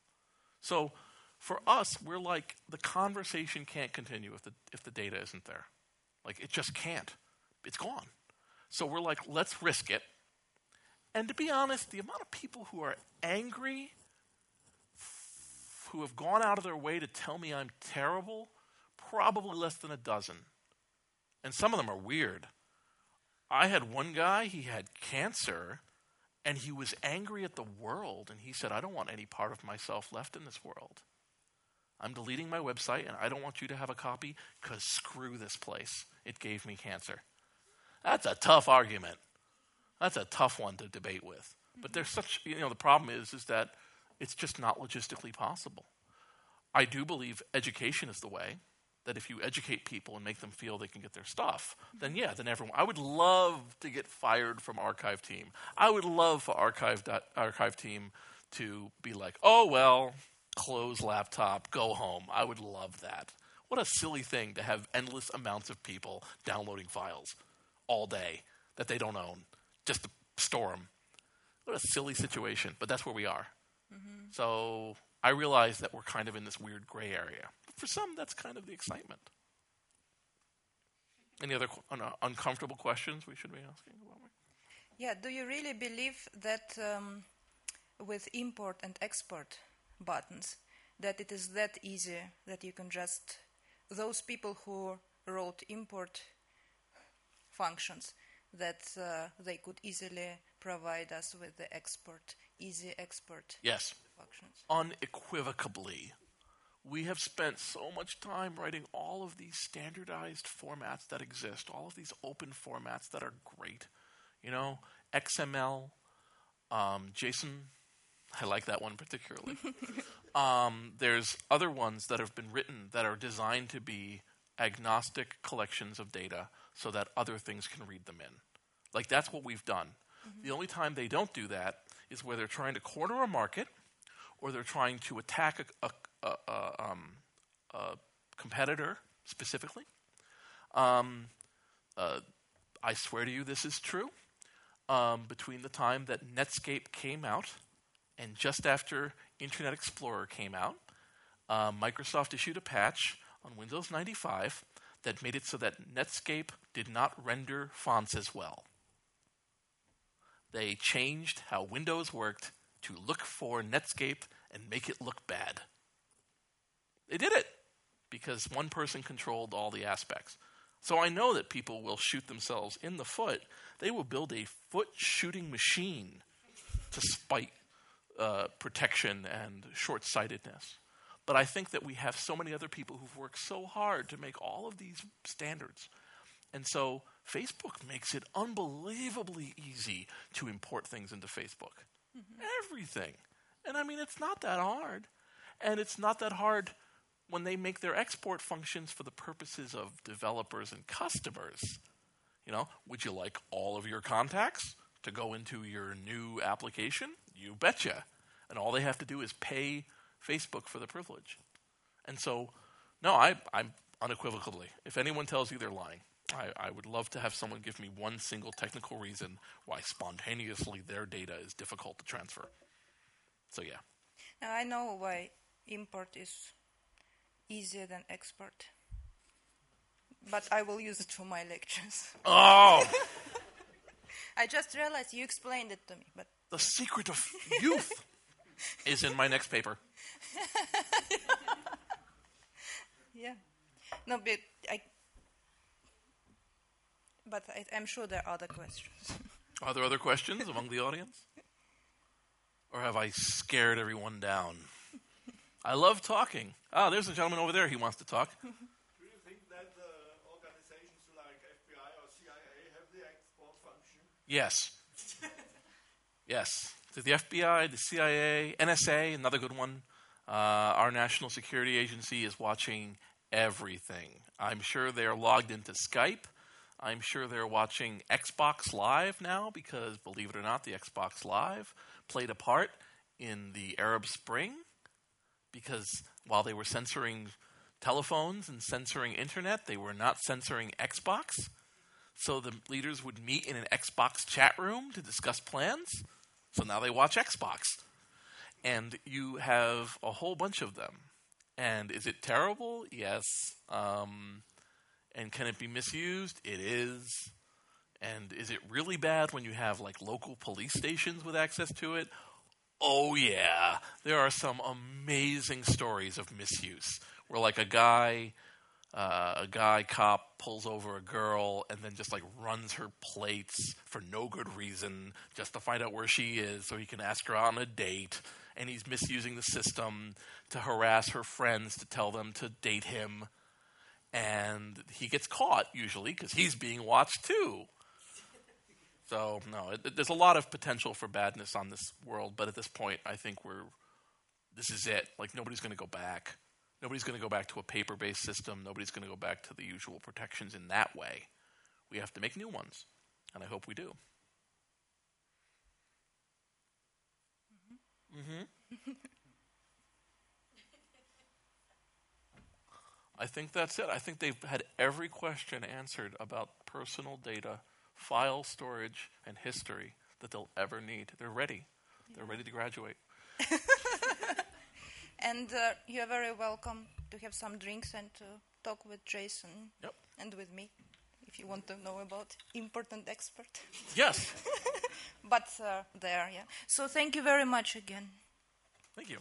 So for us, we're like, the conversation can't continue if the, if the data isn't there. Like, it just can't. It's gone. So we're like, let's risk it. And to be honest, the amount of people who are angry, who have gone out of their way to tell me I'm terrible, probably less than a dozen. And some of them are weird. I had one guy, he had cancer, and he was angry at the world, and he said, I don't want any part of myself left in this world. I'm deleting my website, and I don't want you to have a copy because screw this place. It gave me cancer. That's a tough argument. That's a tough one to debate with. But there's mm-hmm. such, you know, the problem is, is that it's just not logistically possible. I do believe education is the way. That if you educate people and make them feel they can get their stuff, mm-hmm. then yeah, then everyone. I would love to get fired from archive team. I would love for archive dot, archive team to be like, oh well, close laptop, go home. I would love that. What a silly thing to have endless amounts of people downloading files all day that they don't own just to storm. What a silly situation, but that's where we are. So I realize that we're kind of in this weird gray area. For some, that's kind of the excitement. Any other qu- un- uncomfortable questions we should be asking about? Yeah, do you really believe that um, with import and export buttons, that it is that easy that you can just those people who wrote import functions that uh, they could easily provide us with the export easy export Yes, functions. unequivocally. We have spent so much time writing all of these standardized formats that exist, all of these open formats that are great. You know, XML, Um, JSON, I like that one particularly. um, there's other ones that have been written that are designed to be agnostic collections of data so that other things can read them in. Like that's what we've done. The only time they don't do that is where they're trying to corner a market or they're trying to attack a, a, a, a um, a competitor specifically. Um, uh, I swear to you, this is true. Um, between the time that Netscape came out and just after Internet Explorer came out, uh, Microsoft issued a patch on Windows 95 that made it so that Netscape did not render fonts as well. They changed how Windows worked to look for Netscape and make it look bad. They did it because one person controlled all the aspects. So I know that people will shoot themselves in the foot. They will build a foot shooting machine to spite uh, protection and short sightedness. But I think that we have so many other people who've worked so hard to make all of these standards. And so Facebook makes it unbelievably easy to import things into Facebook. Mm-hmm. Everything. And I mean, it's not that hard. And it's not that hard when they make their export functions for the purposes of developers and customers. You know, would you like all of your contacts to go into your new application? You betcha. And all they have to do is pay Facebook for the privilege. And so, no, I, I'm unequivocally, if anyone tells you they're lying, I, I, would love to have someone give me one single technical reason why spontaneously their data is difficult to transfer. So, yeah. Now, I know why import is easier than export. But I will use it for my lectures. Oh! I just realized you explained it to me, but the secret of youth is in my next paper. yeah. No, but I. But I, I'm sure there are other questions. Are there other questions among the audience? Or have I scared everyone down? I love talking. Ah, there's a gentleman over there. He wants to talk. Do you think that uh, organizations like FBI or CIA have the export function? Yes. yes. The FBI, the CIA, NSA, another good one. Uh, our national security agency is watching everything. I'm sure they're logged into Skype. I'm sure they're watching Xbox Live now because, believe it or not, the Xbox Live played a part in the Arab Spring because while they were censoring telephones and censoring internet, they were not censoring Xbox. So the leaders would meet in an Xbox chat room to discuss plans. So now they watch Xbox. And you have a whole bunch of them. And is it terrible? Yes. Um, and can it be misused? It is. And is it really bad when you have like local police stations with access to it? Oh yeah, there are some amazing stories of misuse where like a guy, uh, a guy cop pulls over a girl and then just like runs her plates for no good reason, just to find out where she is, so he can ask her on a date. And he's misusing the system to harass her friends to tell them to date him. And he gets caught usually because he's being watched too. So no, it, there's a lot of potential for badness on this world, but at this point, I think we're this is it. Like nobody's going to go back. Nobody's going to go back to a paper-based system. Nobody's going to go back to the usual protections in that way. We have to make new ones, and I hope we do. Mm-hmm. I think that's it. I think they've had every question answered about personal data file storage, and history that they'll ever need. They're ready. They're ready to graduate. and uh, you're very welcome to have some drinks and to talk with Jason yep. and with me if you want to know about important expert. Yes. but uh, there, yeah. So thank you very much again. Thank you.